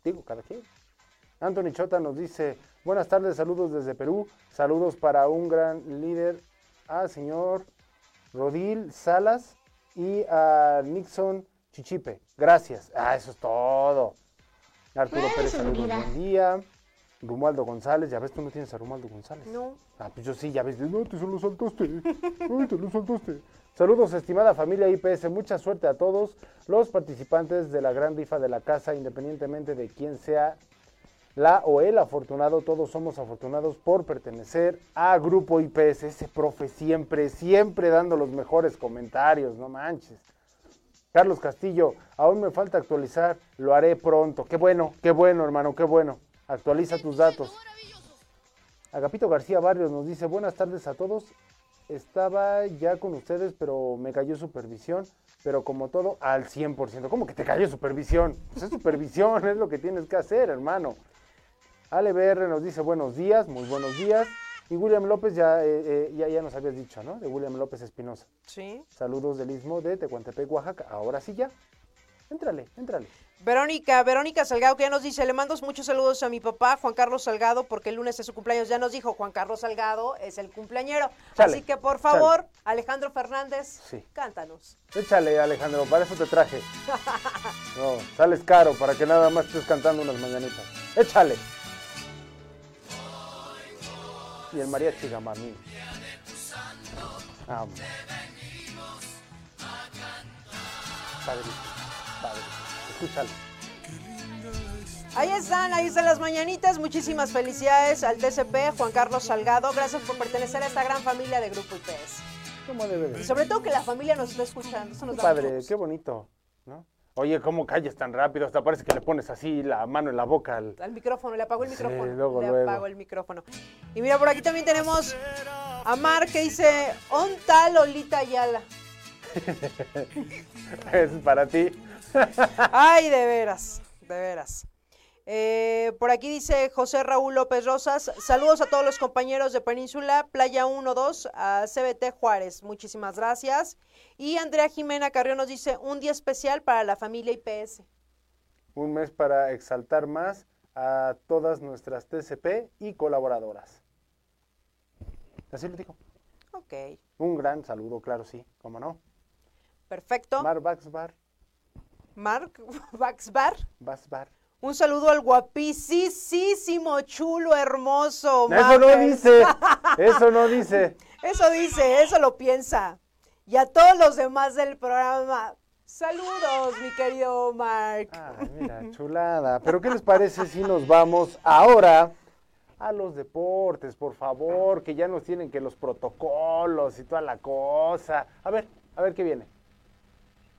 Digo, cada quien. Anthony Chota nos dice, buenas tardes, saludos desde Perú. Saludos para un gran líder, al señor Rodil Salas y a Nixon Chichipe. Gracias. Ah, eso es todo. Arturo Pérez, saludos, buen día. Romualdo González, ya ves, tú no tienes a Romualdo González. No. Ah, pues yo sí, ya ves, no, te solo saltaste. Ay, te lo saltaste. Saludos, estimada familia IPS. Mucha suerte a todos los participantes de la gran rifa de la casa, independientemente de quién sea la o el afortunado. Todos somos afortunados por pertenecer a Grupo IPS. Ese profe siempre, siempre dando los mejores comentarios, no manches. Carlos Castillo, aún me falta actualizar, lo haré pronto. Qué bueno, qué bueno, hermano, qué bueno. Actualiza tus datos. Agapito García Barrios nos dice, buenas tardes a todos. Estaba ya con ustedes, pero me cayó supervisión, pero como todo, al 100%. ¿Cómo que te cayó supervisión? Pues es supervisión, es lo que tienes que hacer, hermano. Ale BR nos dice, buenos días, muy buenos días. Y William López, ya, eh, eh, ya, ya nos habías dicho, ¿no? De William López Espinosa. Sí. Saludos del Istmo de Tehuantepec, Oaxaca. Ahora sí ya. Éntrale, éntrale. Verónica, Verónica Salgado, que ya nos dice, le mando muchos saludos a mi papá, Juan Carlos Salgado, porque el lunes es su cumpleaños. Ya nos dijo, Juan Carlos Salgado es el cumpleañero. Chale, Así que, por favor, Alejandro Fernández, Sí. cántanos. Échale, Alejandro, para eso te traje. No, sales caro para que nada más estés cantando unas mañanitas. Échale. Y el mariachi gamamín. Vamos. Padre, padre. Escúchalo. Ahí están, ahí están las mañanitas. Muchísimas felicidades al TCP, Juan Carlos Salgado. Gracias por pertenecer a esta gran familia de Grupo IPS. ¿Cómo debe de Y sobre todo que la familia nos está escuchando. Eso nos Qué da padre, mucho gusto. qué bonito, ¿no? Oye, ¿cómo calles tan rápido? Hasta parece que le pones así la mano en la boca al... Al micrófono, le apagó el Sí, micrófono. luego, le luego. apagó el micrófono. Y mira, por aquí también tenemos a Mar que dice, onta Lolita Ayala. es para ti. Ay, de veras, de veras. Eh, por aquí dice José Raúl López Rosas, saludos a todos los compañeros de Península, Playa 1-2, a CBT Juárez, muchísimas gracias. Y Andrea Jimena Carrión nos dice, un día especial para la familia IPS. Un mes para exaltar más a todas nuestras TCP y colaboradoras. Así lo digo. Ok, Un gran saludo, claro, sí, cómo no. perfecto. Mar Baxbar, Mark Baxbar. Baxbar. Un saludo al guapísimo, chulo, hermoso. Eso no dice, eso no dice. Eso dice, eso lo piensa. Y a todos los demás del programa, saludos, mi querido Mark. Ay, mira, chulada. Pero ¿qué les parece si nos vamos ahora a los deportes, por favor? Que ya nos tienen que los protocolos y toda la cosa. A ver, a ver qué viene.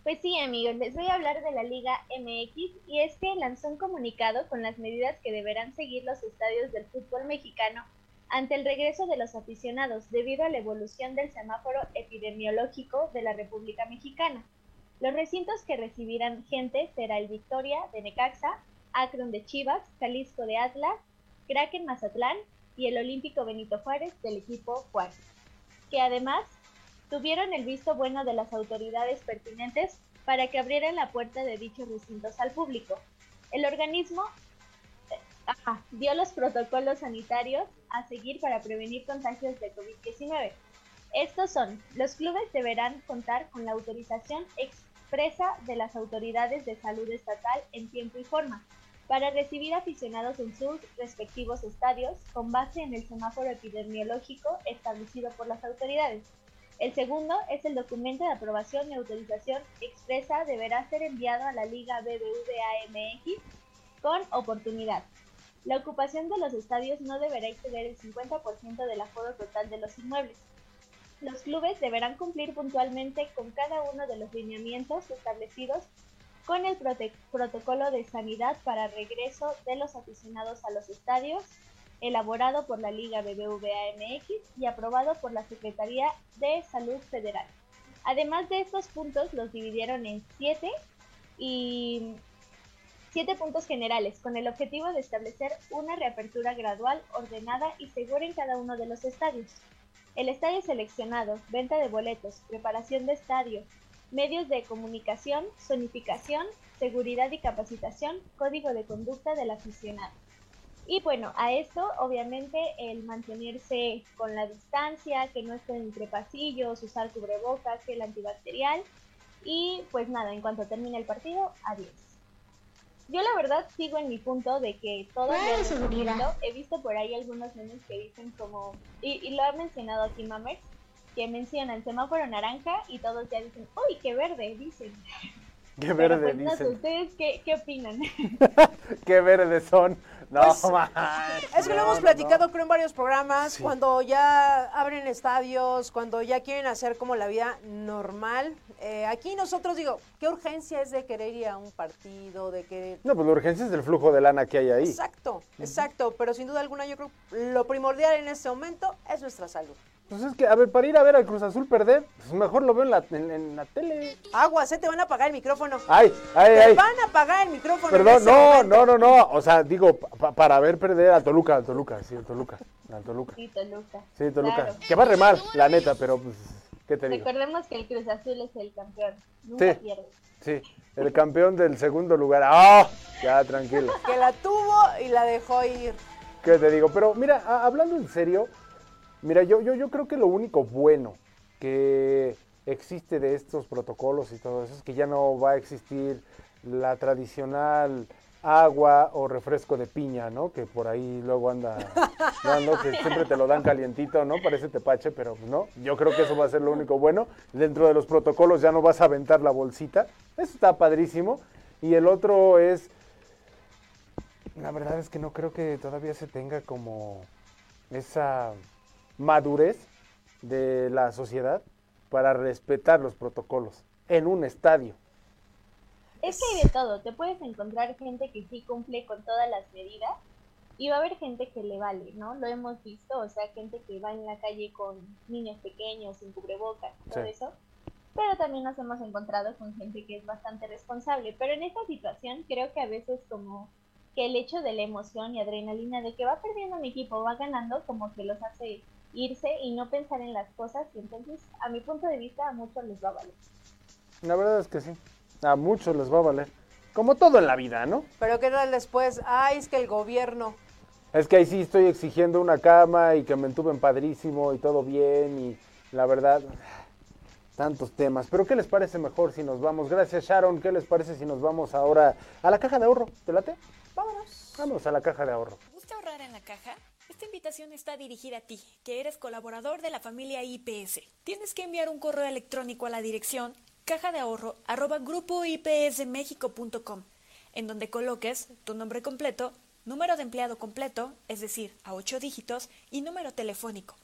Pues sí, amigos, les voy a hablar de la Liga MX y es que lanzó un comunicado con las medidas que deberán seguir los estadios del fútbol mexicano ante el regreso de los aficionados debido a la evolución del semáforo epidemiológico de la República Mexicana. Los recintos que recibirán gente será el Victoria de Necaxa, Akron de Chivas, Jalisco de Atlas, Kraken Mazatlán y el Olímpico Benito Juárez del equipo Juárez, que además tuvieron el visto bueno de las autoridades pertinentes para que abrieran la puerta de dichos recintos al público. El organismo eh, dio los protocolos sanitarios a seguir para prevenir contagios de COVID-19. Estos son, los clubes deberán contar con la autorización expresa de las autoridades de salud estatal en tiempo y forma para recibir aficionados en sus respectivos estadios con base en el semáforo epidemiológico establecido por las autoridades. El segundo es el documento de aprobación y autorización expresa deberá ser enviado a la Liga BBVA MX con oportunidad. La ocupación de los estadios no deberá exceder el 50% del aforo total de los inmuebles. Los clubes deberán cumplir puntualmente con cada uno de los lineamientos establecidos con el protocolo de sanidad para regreso de los aficionados a los estadios, elaborado por la Liga BBVA MX y aprobado por la Secretaría de Salud Federal. Además de estos puntos, los dividieron en siete y siete puntos generales, con el objetivo de establecer una reapertura gradual, ordenada y segura en cada uno de los estadios. El estadio seleccionado, venta de boletos, preparación de estadio, medios de comunicación, zonificación, seguridad y capacitación, código de conducta del aficionado. Y bueno, a esto obviamente el mantenerse con la distancia, que no estén entre pasillos, usar cubrebocas, gel antibacterial y pues nada, en cuanto termine el partido, adiós. Yo la verdad sigo en mi punto de que es seguridad. momento. He visto por ahí algunos memes que dicen como, y, y lo ha mencionado aquí Mamer, que mencionan semáforo naranja y todos ya dicen, uy, qué verde, dicen. Qué Pero verde pues no sé, dicen. ¿ustedes qué, qué opinan? Qué verdes son. No, Pues, man, Es que lo hemos no, platicado creo en varios programas, Sí. cuando ya abren estadios, cuando ya quieren hacer como la vida normal. Eh, aquí nosotros digo, ¿qué urgencia es de querer ir a un partido, de querer... No, pues la urgencia es el flujo de lana que hay ahí. Exacto, exacto, pero sin duda alguna yo creo lo primordial en este momento es nuestra salud. Pues es que, a ver, para ir a ver al Cruz Azul perder, pues mejor lo veo en la, en, en la tele. Aguas, se te van a apagar el micrófono. Ay, ay, te ay. van a apagar el micrófono. Perdón, no, momento. no, no, no. O sea, digo, pa- para ver perder al Toluca, al Toluca, sí, al Toluca, al Toluca. Sí, Toluca. Sí, Toluca. Claro. Que va re mal, la neta, pero pues, ¿qué te digo? Recordemos que el Cruz Azul es el campeón. Nunca Sí. pierde. Sí, el campeón del segundo lugar. ¡Ah! Ya, tranquilo. Que la tuvo y la dejó ir. ¿Qué te digo? Pero mira, a- hablando en serio, mira, yo, yo, yo creo que lo único bueno que existe de estos protocolos y todo eso es que ya no va a existir la tradicional agua o refresco de piña, ¿no? Que por ahí luego anda dando, que siempre te lo dan calientito, ¿no? Parece tepache, pero no. Yo creo que eso va a ser lo único bueno. Dentro de los protocolos ya no vas a aventar la bolsita. Eso está padrísimo. Y el otro es la verdad es que no creo que todavía se tenga como esa madurez de la sociedad para respetar los protocolos en un estadio. Es que hay de todo. Te puedes encontrar gente que sí cumple con todas las medidas y va a haber gente que le vale, ¿no? Lo hemos visto, o sea, gente que va en la calle con niños pequeños, sin cubrebocas, todo Sí. eso. Pero también nos hemos encontrado con gente que es bastante responsable. Pero en esta situación creo que a veces como que el hecho de la emoción y adrenalina de que va perdiendo mi equipo, va ganando, como que los hace irse y no pensar en las cosas. Y entonces, a mi punto de vista, a muchos les va a valer. La verdad es que sí. A muchos les va a valer. Como todo en la vida, ¿no? Pero qué tal después, ay, es que el gobierno. Es que ahí sí estoy exigiendo una cama y que me entuben padrísimo y todo bien y la verdad, tantos temas. Pero ¿qué les parece mejor si nos vamos? Gracias Sharon, ¿qué les parece si nos vamos ahora a la caja de ahorro? ¿Te late? Vámonos. Vamos a la caja de ahorro. ¿Te gusta ahorrar en la caja? Esta invitación está dirigida a ti, que eres colaborador de la familia IPS. Tienes que enviar un correo electrónico a la dirección caja de ahorro arroba en donde coloques tu nombre completo, número de empleado completo, es decir, a ocho dígitos, y número telefónico.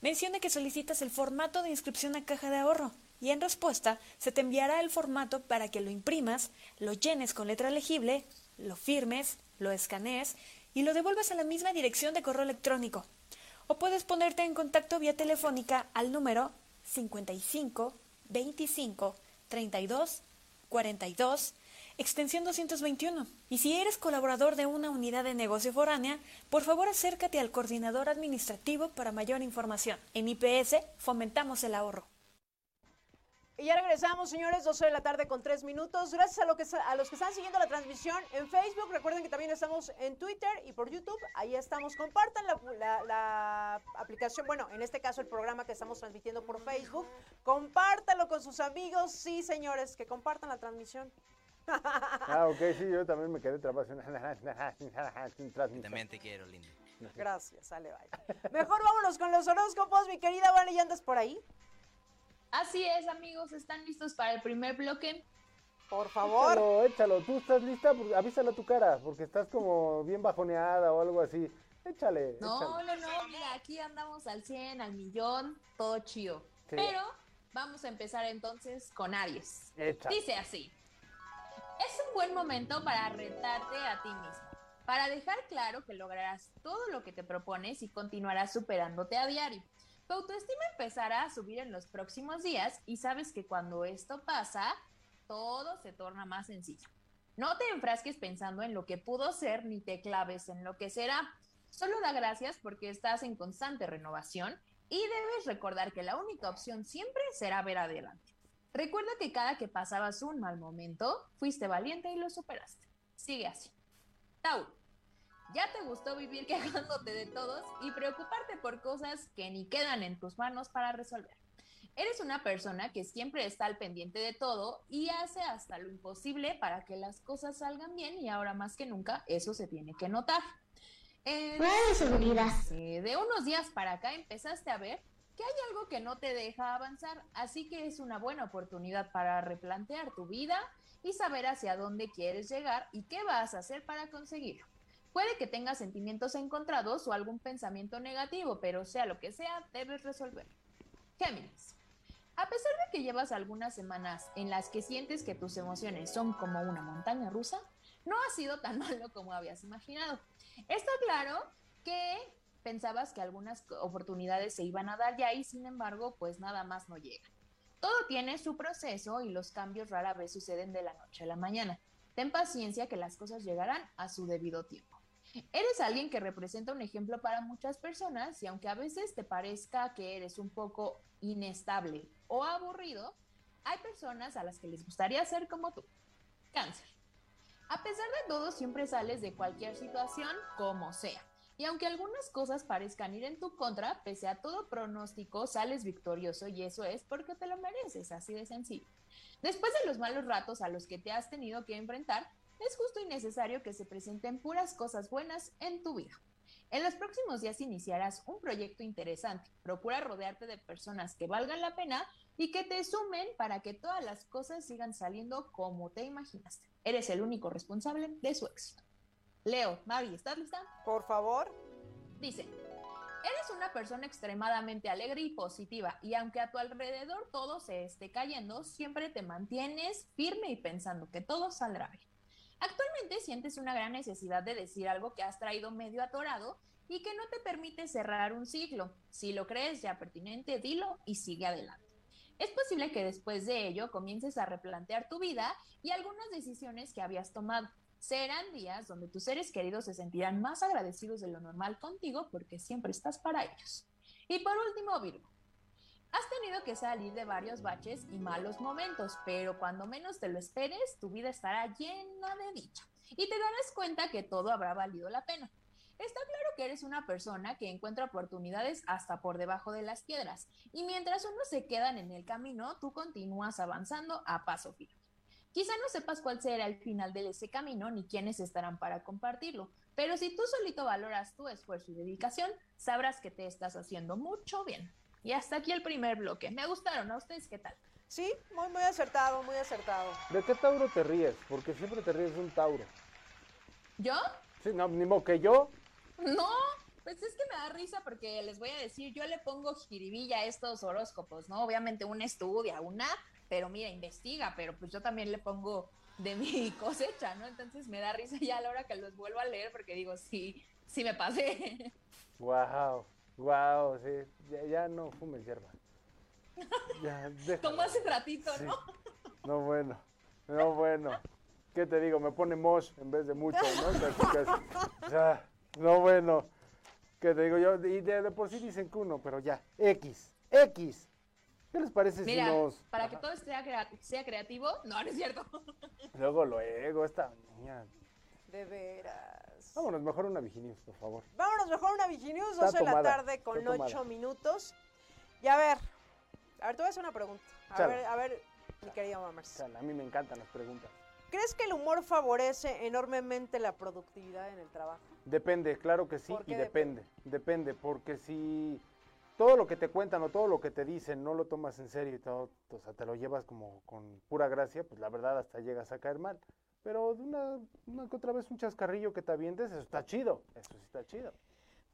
Menciona que solicitas el formato de inscripción a caja de ahorro y en respuesta se te enviará el formato para que lo imprimas, lo llenes con letra legible, lo firmes, lo escanees y lo devuelvas a la misma dirección de correo electrónico. O puedes ponerte en contacto vía telefónica al número 55 25 32 42 extensión 221. Y si eres colaborador de una unidad de negocio foránea, por favor acércate al coordinador administrativo para mayor información. En IPS fomentamos el ahorro. Y ya regresamos, señores, 12 de la tarde con 3 minutos. Gracias a, lo que, a los que están siguiendo la transmisión en Facebook. Recuerden que también estamos en Twitter y por YouTube. Ahí estamos. Compartan la, la- la aplicación, bueno, en este caso el programa que estamos transmitiendo por Facebook. Compártanlo con sus amigos. Sí, señores, que compartan la transmisión. Ah, ok, sí, yo también me quedé trabado. También te quiero, lindo. Gracias, sale, bye. Mejor vámonos con los horóscopos, mi querida Vale, ¿ya andas por ahí? Así es, amigos, ¿están listos para el primer bloque? Por Échalo, échalo. ¿Tú estás lista? Pues, Avísala a tu cara, porque estás como bien bajoneada o algo así. Échale, No, échale. no, no, mira, aquí andamos al 100, al millón, todo chido. Sí. Pero vamos a empezar entonces con Aries. Échale. Dice así. Es buen momento para retarte a ti mismo, para dejar claro que lograrás todo lo que te propones y continuarás superándote a diario. Tu autoestima empezará a subir en los próximos días y sabes que cuando esto pasa, todo se torna más sencillo. No te enfrasques pensando en lo que pudo ser ni te claves en lo que será. Solo da gracias porque estás en constante renovación y debes recordar que la única opción siempre será ver adelante. Recuerda que cada que pasabas un mal momento, fuiste valiente y lo superaste. Sigue así. Tauro. Ya te gustó vivir quejándote de todos y preocuparte por cosas que ni quedan en tus manos para resolver. Eres una persona que siempre está al pendiente de todo y hace hasta lo imposible para que las cosas salgan bien y ahora más que nunca eso se tiene que notar. Eh, de unos días para acá empezaste a ver que hay algo que no te deja avanzar, así que es una buena oportunidad para replantear tu vida y saber hacia dónde quieres llegar y qué vas a hacer para conseguirlo. Puede que tengas sentimientos encontrados o algún pensamiento negativo, pero sea lo que sea, debes resolver. Géminis. A pesar de que llevas algunas semanas en las que sientes que tus emociones son como una montaña rusa, no ha sido tan malo como habías imaginado. Está claro que pensabas que algunas oportunidades se iban a dar ya y sin embargo, pues nada más no llega. Todo tiene su proceso y los cambios rara vez suceden de la noche a la mañana. Ten paciencia que las cosas llegarán a su debido tiempo. Eres alguien que representa un ejemplo para muchas personas y aunque a veces te parezca que eres un poco inestable o aburrido, hay personas a las que les gustaría ser como tú. Cáncer. A pesar de todo, siempre sales de cualquier situación como sea. Y aunque algunas cosas parezcan ir en tu contra, pese a todo pronóstico, sales victorioso y eso es porque te lo mereces, así de sencillo. Después de los malos ratos a los que te has tenido que enfrentar, es justo y necesario que se presenten puras cosas buenas en tu vida. En los próximos días iniciarás un proyecto interesante. Procura rodearte de personas que valgan la pena y que te sumen para que todas las cosas sigan saliendo como te imaginaste. Eres el único responsable de su éxito. Leo, Mari, ¿estás lista? Por favor. Dice, eres una persona extremadamente alegre y positiva y aunque a tu alrededor todo se esté cayendo, siempre te mantienes firme y pensando que todo saldrá bien. Actualmente sientes una gran necesidad de decir algo que has traído medio atorado y que no te permite cerrar un ciclo. Si lo crees ya pertinente, dilo y sigue adelante. Es posible que después de ello comiences a replantear tu vida y algunas decisiones que habías tomado. Serán días donde tus seres queridos se sentirán más agradecidos de lo normal contigo porque siempre estás para ellos. Y por último, Virgo. Has tenido que salir de varios baches y malos momentos, pero cuando menos te lo esperes, tu vida estará llena de dicha y te darás cuenta que todo habrá valido la pena. Está claro que eres una persona que encuentra oportunidades hasta por debajo de las piedras y mientras unos se quedan en el camino, tú continúas avanzando a paso firme. Quizá no sepas cuál será el final de ese camino ni quiénes estarán para compartirlo, pero si tú solito valoras tu esfuerzo y dedicación, sabrás que te estás haciendo mucho bien. Y hasta aquí el primer bloque. Me gustaron, ¿a ustedes qué tal? Sí, muy, muy acertado, muy acertado. ¿De qué Tauro te ríes? Porque siempre te ríes de un Tauro. ¿Yo? Sí, no, ni modo que yo. No, pues es que me da risa porque les voy a decir, yo le pongo jiribilla a estos horóscopos, ¿no? Obviamente una estudia, una, pero mira, investiga, pero pues yo también le pongo de mi cosecha, ¿no? Entonces me da risa ya a la hora que los vuelvo a leer porque digo, sí, sí me pasé. Wow, wow, sí, ya, no fumes hierba. Ya, Como hace ratito, ¿no? No, bueno, no, bueno. ¿Qué te digo? Me pone mosh en vez de mucho, ¿no? O sea, no, bueno. ¿Qué te digo yo? Y de, por sí dicen que uno, pero ya. X. X. ¿Qué les parece si nos. Para que todo sea, sea creativo. No, no es cierto. Luego, luego, esta niña. De veras. Vámonos mejor una Viginius, por favor. Vámonos mejor una Viginius, 12 de la tarde con 8 minutos. Y a ver, a ver, te voy a hacer una pregunta. A ver, a ver, mi querido Mamers. a mí me encantan las preguntas. ¿Crees que el humor favorece enormemente la productividad en el trabajo? Depende, claro que sí, y depende, depende, porque si todo lo que te cuentan o todo lo que te dicen no lo tomas en serio y todo, o sea, te lo llevas como con pura gracia, pues la verdad hasta llegas a caer mal. Pero una, una que otra vez un chascarrillo que te avientes, eso está chido, eso sí está chido.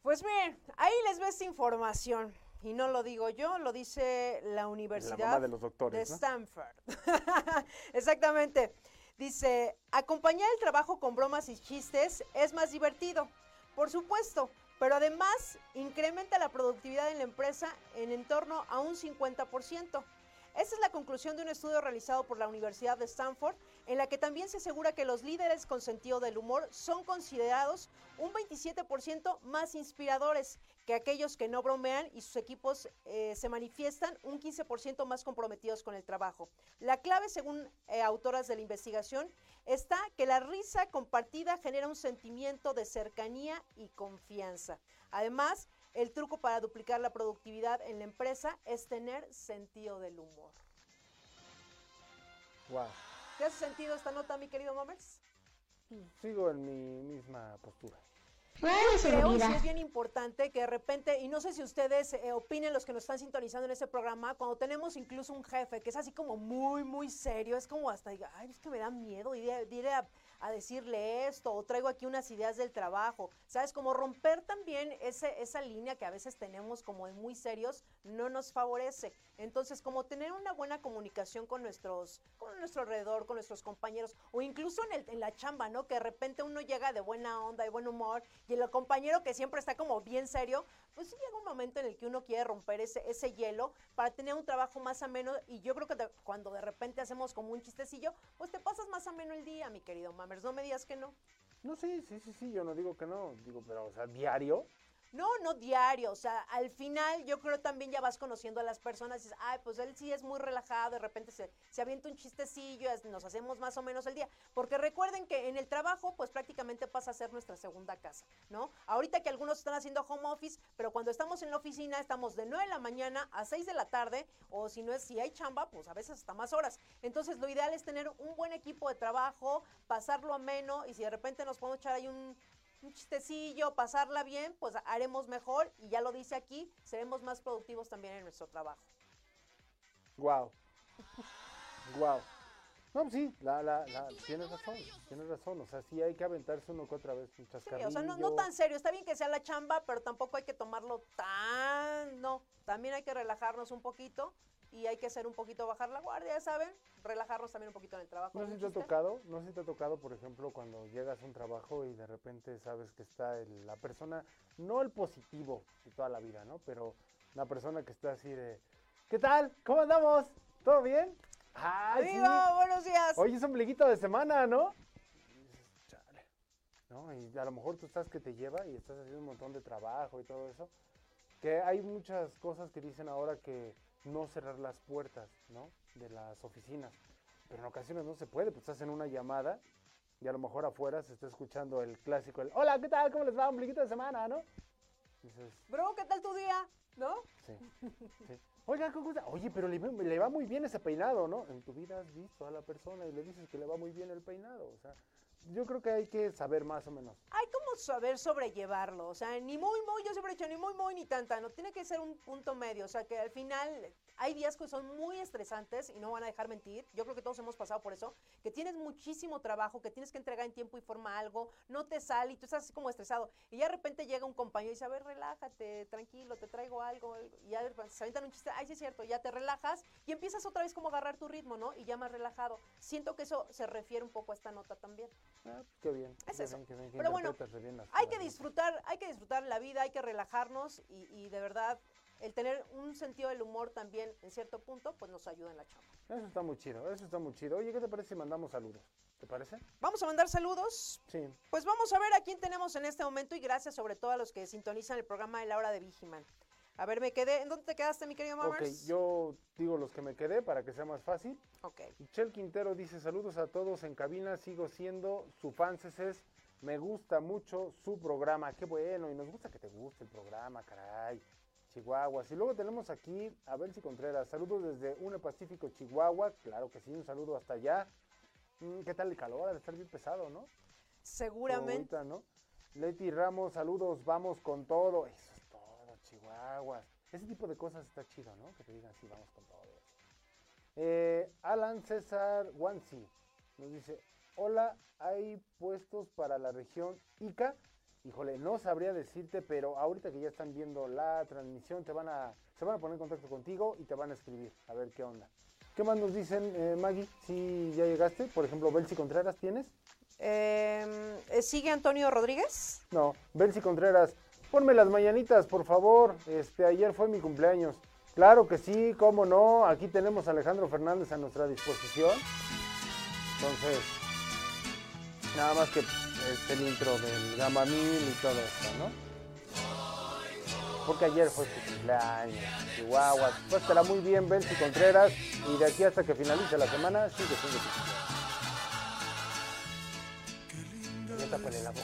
Pues bien, ahí les ves información. Y no lo digo yo, lo dice la Universidad de, los doctores, de Stanford. Exactamente. Dice, acompañar el trabajo con bromas y chistes es más divertido. Por supuesto, pero además incrementa la productividad en la empresa en en torno a un 50%. Esta es la conclusión de un estudio realizado por la Universidad de Stanford, en la que también se asegura que los líderes con sentido del humor son considerados un 27% más inspiradores que aquellos que no bromean y sus equipos eh, se manifiestan un 15% más comprometidos con el trabajo. La clave, según eh, autoras de la investigación, está que la risa compartida genera un sentimiento de cercanía y confianza. Además, el truco para duplicar la productividad en la empresa es tener sentido del humor. Wow. ¿Te hace sentido esta nota, mi querido Momers? Sigo en mi misma postura. Creo que es bien importante que de repente, y no sé si ustedes eh, opinen los que nos están sintonizando en este programa, cuando tenemos incluso un jefe que es así como muy, muy serio, es como hasta, ay, es que me da miedo, iré, iré a, a, decirle esto, o traigo aquí unas ideas del trabajo, ¿sabes? Como romper también ese, esa línea que a veces tenemos como muy serios, no nos favorece. Entonces, como tener una buena comunicación con nuestros, con nuestro alrededor, con nuestros compañeros, o incluso en, el, en la chamba, ¿no? Que de repente uno llega de buena onda, de buen humor, y el compañero que siempre está como bien serio, pues sí llega un momento en el que uno quiere romper ese, ese hielo para tener un trabajo más ameno y yo creo que cuando de repente hacemos como un chistecillo, pues te pasas más ameno el día, mi querido Mamers, no me digas que no. No, sí, sí, sí, sí, yo no digo que no, digo, pero, o sea, diario. No, no diario, o sea, al final yo creo también ya vas conociendo a las personas y dices, ay, pues él sí es muy relajado, de repente se, se avienta un chistecillo, nos hacemos más o menos el día. Porque recuerden que en el trabajo, pues prácticamente pasa a ser nuestra segunda casa, ¿no? Ahorita que algunos están haciendo home office, pero cuando estamos en la oficina estamos de 9 de la mañana a 6 de la tarde, o si no es, si hay chamba, pues a veces hasta más horas. Entonces lo ideal es tener un buen equipo de trabajo, pasarlo ameno, y si de repente nos podemos echar ahí un un chistecillo, pasarla bien, pues haremos mejor y ya lo dice aquí, seremos más productivos también en nuestro trabajo. Wow. wow. No, pues sí, la, la, la, tienes razón, tienes razón. O sea, sí hay que aventarse uno que otra vez un chascarrillo. Sí, o sea, no, no, tan serio. Está bien que sea la chamba, pero tampoco hay que tomarlo tan... No, también hay que relajarnos un poquito y hay que hacer un poquito bajar la guardia, ¿saben? Relajarnos también un poquito en el trabajo. No si te ha tocado, no si te ha tocado, por ejemplo, cuando llegas a un trabajo y de repente sabes que está el, la persona, no el positivo de toda la vida, ¿no? Pero la persona que está así de, ¿qué tal? ¿Cómo andamos? ¿Todo bien? ¡Ay, ¡Viva! Sí. ¡Buenos días! Hoy es ombliguito de semana, ¿no? Y dices, chale. ¿No? Y a lo mejor tú estás que te lleva y estás haciendo un montón de trabajo y todo eso. Que hay muchas cosas que dicen ahora que no cerrar las puertas, ¿no? De las oficinas. Pero en ocasiones no se puede, pues estás en una llamada y a lo mejor afuera se está escuchando el clásico, el hola, ¿qué tal? ¿Cómo les va? Ombliguito de semana, ¿no? Dices, Bro, ¿qué tal tu día? ¿No? Sí. sí. Oiga, ¿cómo está? Oye, pero le, le, va muy bien ese peinado, ¿no? En tu vida has visto a la persona y le dices que le va muy bien el peinado. O sea, yo creo que hay que saber más o menos. Hay como saber sobrellevarlo. O sea, ni muy, muy, yo siempre he dicho, ni muy, muy, ni tanta. No tiene que ser un punto medio. O sea, que al final hay días que son muy estresantes y no van a dejar mentir. Yo creo que todos hemos pasado por eso. Que tienes muchísimo trabajo, que tienes que entregar en tiempo y forma algo, no te sale y tú estás así como estresado. Y ya de repente llega un compañero y dice, a ver, relájate, tranquilo, te traigo algo. Y ya se aventan un chiste, ay, sí es cierto, ya te relajas y empiezas otra vez como a agarrar tu ritmo, ¿no? Y ya más relajado. Siento que eso se refiere un poco a esta nota también. Ah, qué bien. Es qué eso. Bien, qué bien, Pero bueno, hay que disfrutar, hay que disfrutar la vida, hay que relajarnos y, y de verdad el tener un sentido del humor también en cierto punto, pues nos ayuda en la chamba. Eso está muy chido, eso está muy chido. Oye, ¿qué te parece si mandamos saludos? ¿Te parece? Vamos a mandar saludos. Sí. Pues vamos a ver a quién tenemos en este momento y gracias sobre todo a los que sintonizan el programa de la hora de Vigiman. A ver, me quedé. ¿En dónde te quedaste, mi querido Mamers? Ok, yo digo los que me quedé para que sea más fácil. Ok. Michelle Quintero dice: Saludos a todos en cabina. Sigo siendo su fanceses. Me gusta mucho su programa. Qué bueno. Y nos gusta que te guste el programa, caray. Chihuahuas. Y luego tenemos aquí a Benzi Contreras. Saludos desde UNE Pacífico, Chihuahua. Claro que sí, un saludo hasta allá. ¿Qué tal el calor? Ha de estar bien pesado, ¿no? Seguramente. Ahorita, ¿no? Leti Ramos, saludos, vamos con todo. Eso es todo, Chihuahuas. Ese tipo de cosas está chido, ¿no? Que te digan, sí, vamos con todo. Eh, Alan César Wansi nos dice, hola, ¿hay puestos para la región Ica? Híjole, no sabría decirte, pero ahorita que ya están viendo la transmisión, te van a, se van a poner en contacto contigo y te van a escribir, a ver qué onda. ¿Qué más nos dicen, eh, Maggie? Si ya llegaste, por ejemplo, Belsi Contreras, ¿tienes? Eh, ¿Sigue Antonio Rodríguez? No, Belsi Contreras, ponme las mañanitas, por favor. Este, ayer fue mi cumpleaños. Claro que sí, cómo no. Aquí tenemos a Alejandro Fernández a nuestra disposición. Entonces, nada más que este, el intro del Gama Mil y todo esto, ¿no? Porque ayer fue su cumpleaños, Chihuahua. Pues estará muy bien, Belsi Contreras. Y de aquí hasta que finalice la semana, sigue siendo la boca.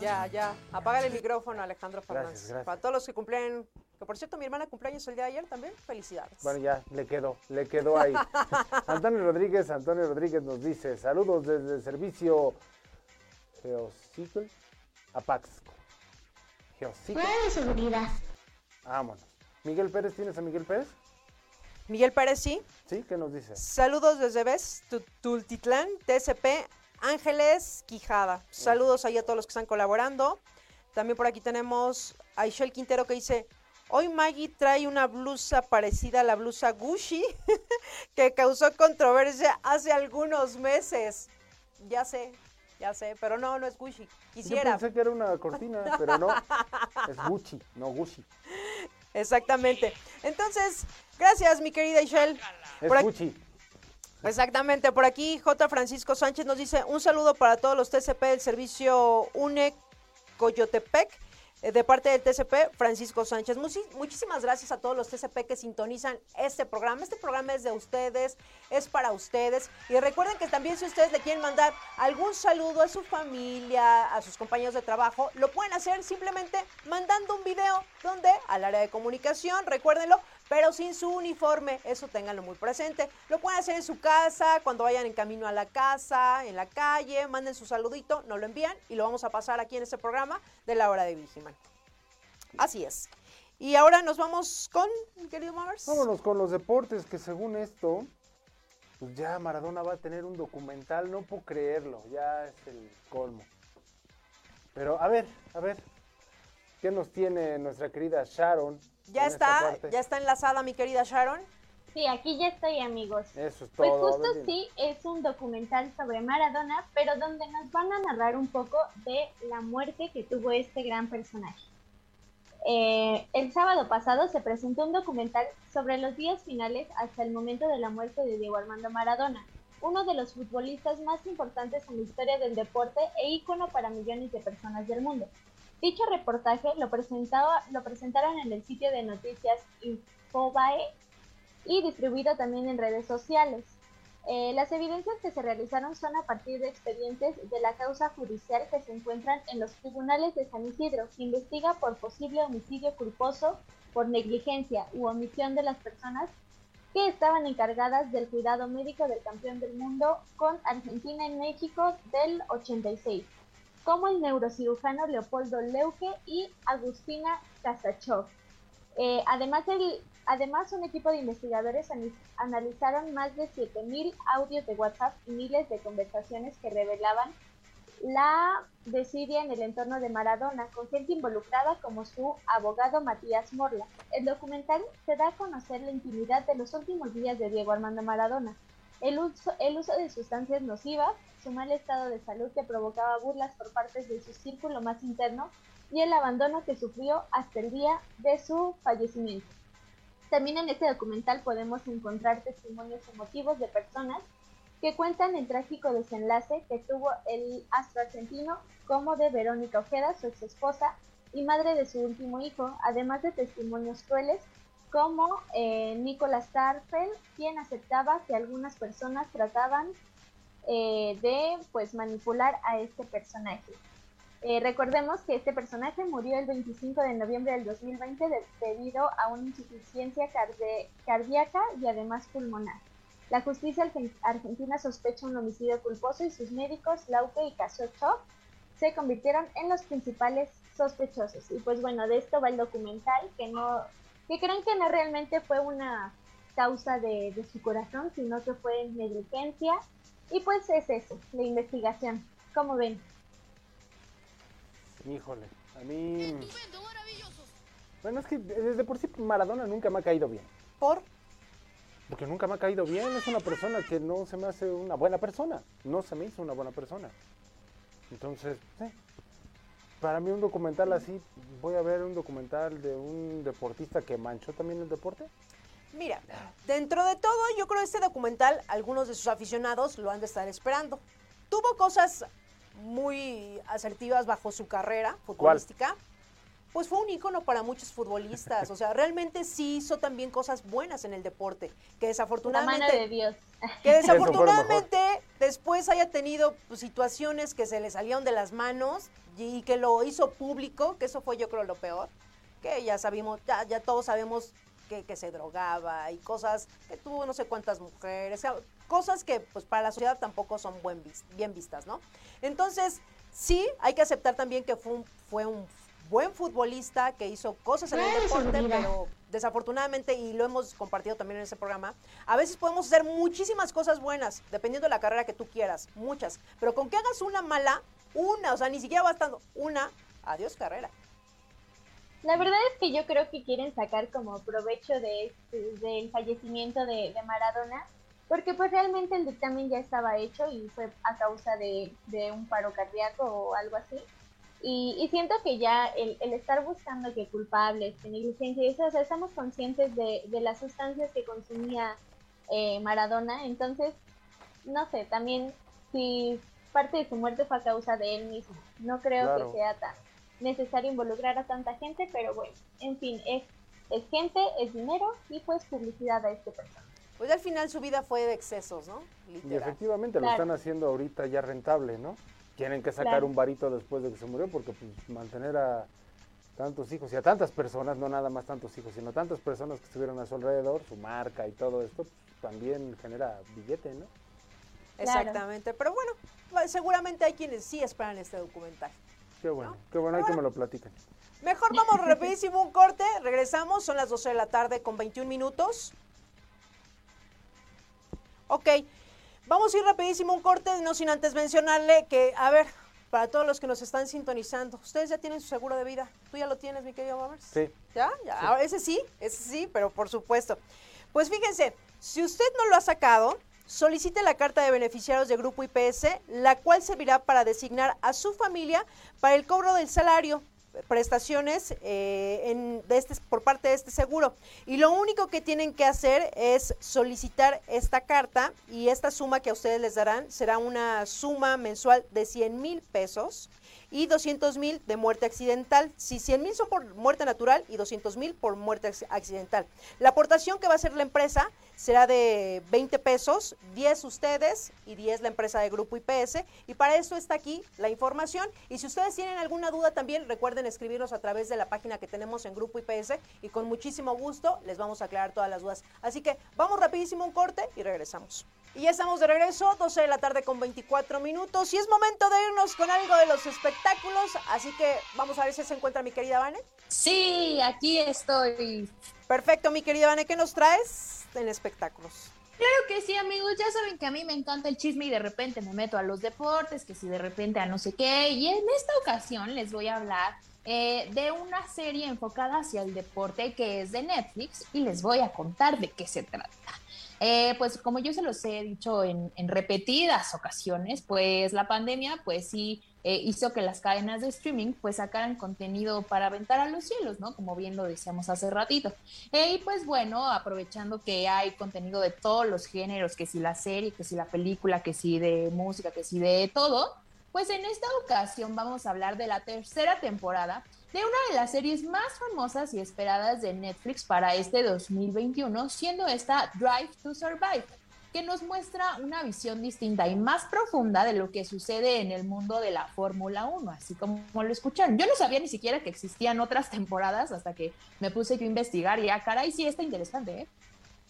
Ya, ya. Apágale el micrófono, Alejandro Fernández. Gracias, gracias. Para todos los que cumplen, que por cierto, mi hermana cumpleaños el día de ayer también. Felicidades. Bueno, ya, le quedó, le quedó ahí. Antonio Rodríguez, Antonio Rodríguez nos dice, saludos desde el servicio Geocicle Apaxco. Geocicle. de seguridad. Vámonos. Miguel Pérez, ¿tienes a Miguel Pérez? Miguel Pérez, sí. ¿Sí? ¿Qué nos dice? Saludos desde Ves, Tu- Tultitlán, TSP, Ángeles Quijada. Saludos ahí a todos los que están colaborando. También por aquí tenemos a Ishel Quintero que dice, hoy Maggie trae una blusa parecida a la blusa Gucci que causó controversia hace algunos meses. Ya sé, ya sé, pero no, no es Gucci. Quisiera. Yo pensé que era una cortina, pero no. Es Gucci, no Gucci. Exactamente. Entonces, gracias mi querida Ishel. Es Por Gucci. Exactamente, por aquí J. Francisco Sánchez nos dice un saludo para todos los TCP del servicio UNE Coyotepec. Eh, De parte del TCP, Francisco Sánchez. Muchísimas gracias a todos los TCP que sintonizan este programa. Este programa es de ustedes, es para ustedes. Y recuerden que también si ustedes le quieren mandar algún saludo a su familia, a sus compañeros de trabajo, lo pueden hacer simplemente mandando un video donde al área de comunicación, recuérdenlo, pero sin su uniforme, eso ténganlo muy presente. Lo pueden hacer en su casa, cuando vayan en camino a la casa, en la calle, manden su saludito, nos lo envían y lo vamos a pasar aquí en este programa de la hora de Vigiman. Así es. Y ahora nos vamos con, querido Mavers. Vámonos con los deportes, que según esto, pues ya Maradona va a tener un documental, no puedo creerlo, ya es el colmo. Pero a ver, a ver, ¿qué nos tiene nuestra querida Sharon? Ya está, ya está enlazada mi querida Sharon. Sí, aquí ya estoy, amigos. Eso es Pues todo. a justo ver, sí, es un documental sobre Maradona, pero donde nos van a narrar un poco de la muerte que tuvo este gran personaje. Eh, el sábado pasado se presentó un documental sobre los días finales hasta el momento de la muerte de Diego Armando Maradona, uno de los futbolistas más importantes en la historia del deporte e ícono para millones de personas del mundo. Dicho reportaje lo, presentaron en el sitio de noticias Infobae y distribuido también en redes sociales. Eh, las evidencias que se realizaron son a partir de expedientes de la causa judicial que se encuentran en los tribunales de San Isidro, que investiga por posible homicidio culposo por negligencia u omisión de las personas que estaban encargadas del cuidado médico del campeón del mundo con Argentina y México del 86, como el neurocirujano Leopoldo Leuque y Agustina Kasachov. Eh, además, además, un equipo de investigadores analizaron más de 7.000 audios de WhatsApp y miles de conversaciones que revelaban la desidia en el entorno de Maradona, con gente involucrada como su abogado Matías Morla. El documental se da a conocer la intimidad de los últimos días de Diego Armando Maradona, el uso, el uso de sustancias nocivas, su mal estado de salud que provocaba burlas por parte de su círculo más interno y el abandono que sufrió hasta el día de su fallecimiento. También en este documental podemos encontrar testimonios emotivos de personas que cuentan el trágico desenlace que tuvo el astro argentino, como de Verónica Ojeda, su ex esposa y madre de su último hijo, además de testimonios crueles como eh, Nicolas quien aceptaba que algunas personas trataban eh, de pues manipular a este personaje. Eh, recordemos que este personaje murió el 25 de noviembre del 2020 de- debido a una insuficiencia cardíaca y además pulmonar. La justicia argen- argentina sospecha un homicidio culposo y sus médicos, Lauke y Kasochov, se convirtieron en los principales sospechosos. Y pues bueno, de esto va el documental, que no, que creen que no realmente fue una causa de, de su corazón, sino que fue negligencia. Y pues es eso, la investigación. ¿Cómo ven? Híjole, a mí... Bueno, es que desde por sí Maradona nunca me ha caído bien. ¿Por? Porque nunca me ha caído bien, es una persona que no se me hace una buena persona, no se me hizo una buena persona. Entonces, sí. Para mí un documental así, voy a ver un documental de un deportista que manchó también el deporte. Mira, dentro de todo, yo creo que este documental, algunos de sus aficionados lo han de estar esperando. Tuvo cosas muy asertivas bajo su carrera futbolística. Pues fue un ícono para muchos futbolistas. O sea, realmente sí hizo también cosas buenas en el deporte. Que desafortunadamente. La mano de Dios. Que desafortunadamente después haya tenido pues, situaciones que se le salieron de las manos y que lo hizo público, que eso fue yo creo lo peor. Que ya sabemos, ya, ya todos sabemos que, que, se drogaba y cosas que tuvo no sé cuántas mujeres, cosas que pues para la sociedad tampoco son buen bien vistas, ¿no? Entonces, sí, hay que aceptar también que fue un, fue un buen futbolista que hizo cosas en el deporte, pero desafortunadamente, y lo hemos compartido también en ese programa, a veces podemos hacer muchísimas cosas buenas, dependiendo de la carrera que tú quieras, muchas, pero con que hagas una mala, una, o sea, ni siquiera bastando, una, adiós carrera. La verdad es que yo creo que quieren sacar como provecho de este, del fallecimiento de, Maradona, porque pues realmente el dictamen ya estaba hecho y fue a causa de, un paro cardíaco o algo así. Y, siento que ya el, estar buscando que culpables, que negligencia, eso, o sea, estamos conscientes de, las sustancias que consumía eh, Maradona, entonces, no sé, también si parte de su muerte fue a causa de él mismo, no creo que sea tan necesario involucrar a tanta gente, pero bueno, en fin, es, es gente, es dinero y pues publicidad a este persona. Pues al final su vida fue de excesos, ¿no? Y efectivamente lo están haciendo ahorita ya rentable, ¿no? Tienen que sacar un varito después de que se murió porque pues, mantener a tantos hijos y a tantas personas, no nada más tantos hijos, sino tantas personas que estuvieron a su alrededor, su marca y todo esto, pues, también genera billete, ¿no? Exactamente, pero bueno, seguramente hay quienes sí esperan este documental. Qué bueno, qué bueno, hay que me lo platiquen. Mejor vamos rapidísimo un corte, regresamos, son las 12 de la tarde con 21 minutos. Ok, vamos a ir rapidísimo un corte, no sin antes mencionarle que, a ver, para todos los que nos están sintonizando, ustedes ya tienen su seguro de vida. ¿Tú ya lo tienes, mi querido Babers? Sí. ¿Ya? ¿Ya? ese sí, ese sí, pero por supuesto. Pues fíjense, si usted no lo ha sacado, solicite la carta de beneficiarios de Grupo IPS, la cual servirá para designar a su familia para el cobro del salario prestaciones eh, de este, por parte de este seguro. Y lo único que tienen que hacer es solicitar esta carta y esta suma que a ustedes les darán será una suma mensual de 100 mil pesos y 200 mil de muerte accidental. Si 100 mil son por muerte natural y 200 mil por muerte accidental. La aportación que va a hacer la empresa será de 20 pesos, 10 ustedes y 10 la empresa de Grupo IPS. Y para eso está aquí la información. Y si ustedes tienen alguna duda también, recuerden escribirnos a través de la página que tenemos en Grupo IPS y con muchísimo gusto les vamos a aclarar todas las dudas. Así que vamos rapidísimo un corte y regresamos. Y ya estamos de regreso, 12 de la tarde con 24 minutos. Y es momento de irnos con algo de los espectáculos. Así que vamos a ver si se encuentra mi querida Vane. Sí, aquí estoy. Perfecto, mi querida Vane, ¿qué nos traes en espectáculos? Claro que sí, amigos. Ya saben que a mí me encanta el chisme y de repente me meto a los deportes, que si de repente a no sé qué. Y en esta ocasión les voy a hablar eh, de una serie enfocada hacia el deporte que es de Netflix y les voy a contar de qué se trata. Eh, pues como yo se los he dicho en, repetidas ocasiones, pues la pandemia pues sí eh, hizo que las cadenas de streaming pues sacaran contenido para aventar a los cielos, ¿no? Como bien lo decíamos hace ratito. Eh, y pues bueno, aprovechando que hay contenido de todos los géneros, que si la serie, que si la película, que si de música, que si de todo, pues en esta ocasión vamos a hablar de la tercera temporada de una de las series más famosas y esperadas de Netflix para este 2021, siendo esta Drive to Survive, que nos muestra una visión distinta y más profunda de lo que sucede en el mundo de la Fórmula 1, así como lo escuchan. Yo no sabía ni siquiera que existían otras temporadas hasta que me puse a investigar y ah, caray, sí está interesante, ¿eh?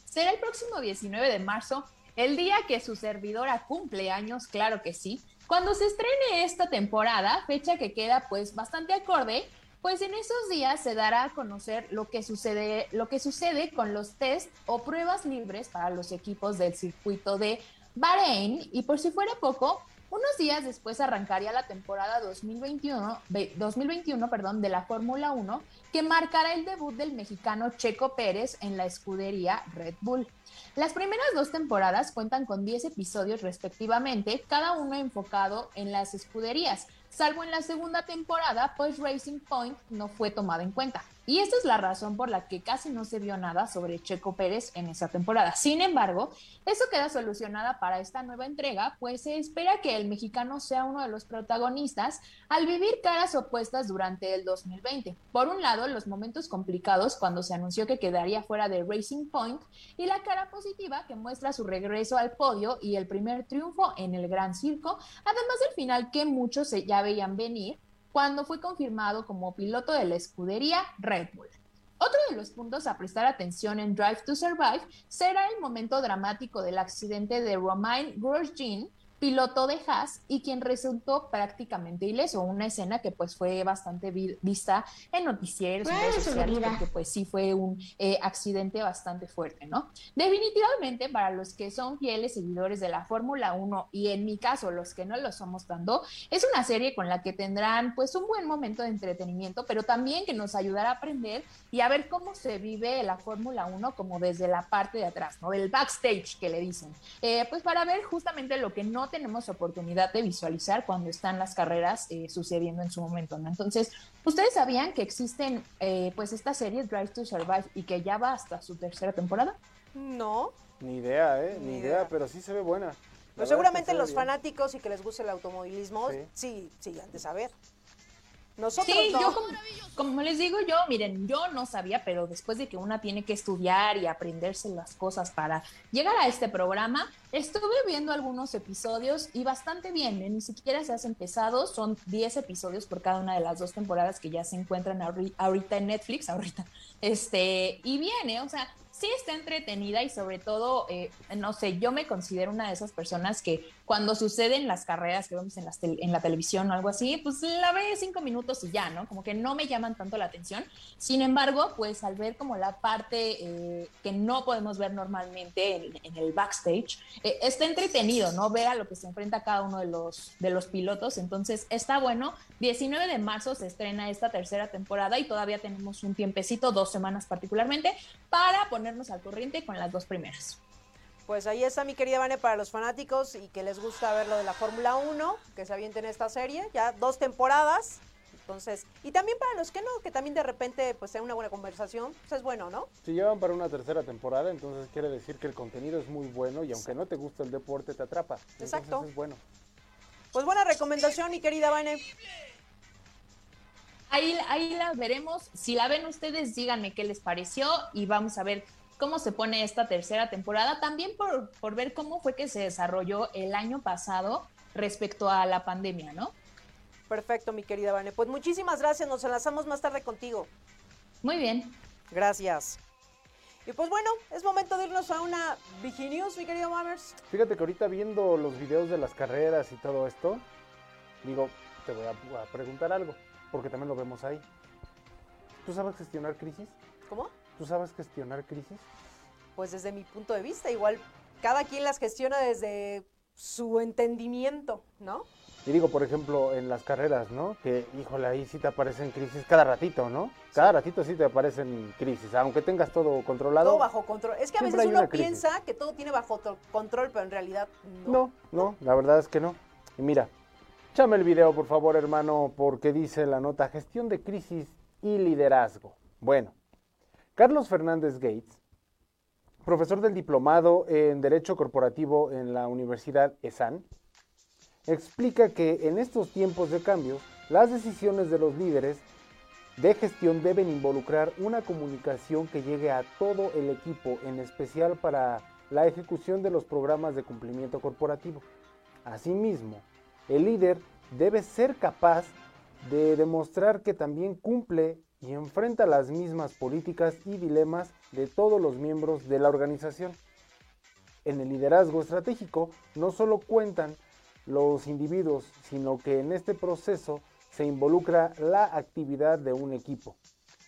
Será el próximo 19 de marzo, el día que su servidora cumple años, claro que sí, cuando se estrene esta temporada, fecha que queda pues bastante acorde pues en esos días se dará a conocer lo que sucede, lo que sucede con los test o pruebas libres para los equipos del circuito de Bahrein y por si fuera poco, Unos días después arrancaría la temporada 2021, 2021 perdón, de la Fórmula 1, que marcará el debut del mexicano Checo Pérez en la escudería Red Bull. Las primeras dos temporadas cuentan con 10 episodios respectivamente, cada uno enfocado en las escuderías, salvo en la segunda temporada, pues Racing Point no fue tomada en cuenta. Y esta es la razón por la que casi no se vio nada sobre Checo Pérez en esa temporada. Sin embargo, eso queda solucionada para esta nueva entrega, pues se espera que el mexicano sea uno de los protagonistas al vivir caras opuestas durante el 2020. Por un lado, los momentos complicados cuando se anunció que quedaría fuera de Racing Point y la cara positiva que muestra su regreso al podio y el primer triunfo en el Gran Circo, además del final que muchos ya veían venir cuando fue confirmado como piloto de la escudería Red Bull. Otro de los puntos a prestar atención en Drive to Survive será el momento dramático del accidente de Romain Grosjean, piloto de Haas y quien resultó prácticamente ileso, una escena que pues fue bastante vista en noticieros, en redes sociales, porque pues sí fue un eh, accidente bastante fuerte, ¿no? Definitivamente para los que son fieles seguidores de la Fórmula 1 y en mi caso los que no lo somos tanto, es una serie con la que tendrán pues un buen momento de entretenimiento, pero también que nos ayudará a aprender y a ver cómo se vive la Fórmula 1 como desde la parte de atrás, ¿no? Del backstage que le dicen. Eh, pues para ver justamente lo que no tenemos oportunidad de visualizar cuando están las carreras eh, sucediendo en su momento, ¿no? Entonces, ¿ustedes sabían que existen eh, pues esta serie Drive to Survive y que ya va hasta su tercera temporada? No. Ni idea, ¿eh? Ni, idea. pero sí se ve buena. Pues seguramente los fanáticos y que les guste el automovilismo, sí, sí, han de saber. Nosotros sí, yo como, les digo yo, miren, yo no sabía, pero después de que una tiene que estudiar y aprenderse las cosas para llegar a este programa, estuve viendo algunos episodios y bastante bien, ¿eh? ni siquiera se hacen pesados, son 10 episodios por cada una de las dos temporadas que ya se encuentran ahorita en Netflix, ahorita, este, y viene, ¿eh? o sea, sí está entretenida y sobre todo, eh, no sé, yo me considero una de esas personas que cuando suceden las carreras que vemos en, en la televisión o algo así, pues la ve cinco minutos y ya, ¿no? Como que no me llaman tanto la atención. Sin embargo, pues al ver como la parte eh, que no podemos ver normalmente en, el backstage, eh, está entretenido, ¿no? Ver a lo que se enfrenta cada uno de los, de los pilotos. Entonces, está bueno. 19 de marzo se estrena esta tercera temporada y todavía tenemos un tiempecito, dos semanas particularmente, para ponernos al corriente con las dos primeras. Pues ahí está mi querida Vane para los fanáticos y que les gusta ver lo de la Fórmula 1, que se avienten esta serie, ya dos temporadas. Entonces, y también para los que no, que también de repente pues sea una buena conversación, pues es bueno, ¿no? Si llevan para una tercera temporada, entonces quiere decir que el contenido es muy bueno y aunque no te gusta el deporte, te atrapa. Exacto. es bueno. Pues buena recomendación, mi querida Vane. Ahí, ahí la veremos. Si la ven ustedes, díganme qué les pareció y vamos a ver cómo se pone esta tercera temporada. También por, por ver cómo fue que se desarrolló el año pasado respecto a la pandemia, ¿no? Perfecto, mi querida Vane. Pues muchísimas gracias. Nos enlazamos más tarde contigo. Muy bien. Gracias. Y pues bueno, es momento de irnos a una News, mi querido Mammers. Fíjate que ahorita viendo los videos de las carreras y todo esto, digo, te voy a preguntar algo porque también lo vemos ahí. ¿Tú sabes gestionar crisis? ¿Cómo? ¿Tú sabes gestionar crisis? Pues desde mi punto de vista, igual cada quien las gestiona desde su entendimiento, ¿no? Y digo, por ejemplo, en las carreras, ¿no? Que, híjole, ahí sí te aparecen crisis cada ratito, ¿no? Cada ratito sí te aparecen crisis, aunque tengas todo controlado. Todo bajo control. Es que a veces uno piensa que todo tiene bajo control, pero en realidad no. No, no, la verdad es que no. Y mira, Échame el video, por favor, hermano, porque dice la nota gestión de crisis y liderazgo. Bueno, Carlos Fernández Gates, profesor del diplomado en Derecho Corporativo en la Universidad ESAN, explica que en estos tiempos de cambio, las decisiones de los líderes de gestión deben involucrar una comunicación que llegue a todo el equipo, en especial para la ejecución de los programas de cumplimiento corporativo. Asimismo, el líder debe ser capaz de demostrar que también cumple y enfrenta las mismas políticas y dilemas de todos los miembros de la organización. En el liderazgo estratégico no solo cuentan los individuos, sino que en este proceso se involucra la actividad de un equipo.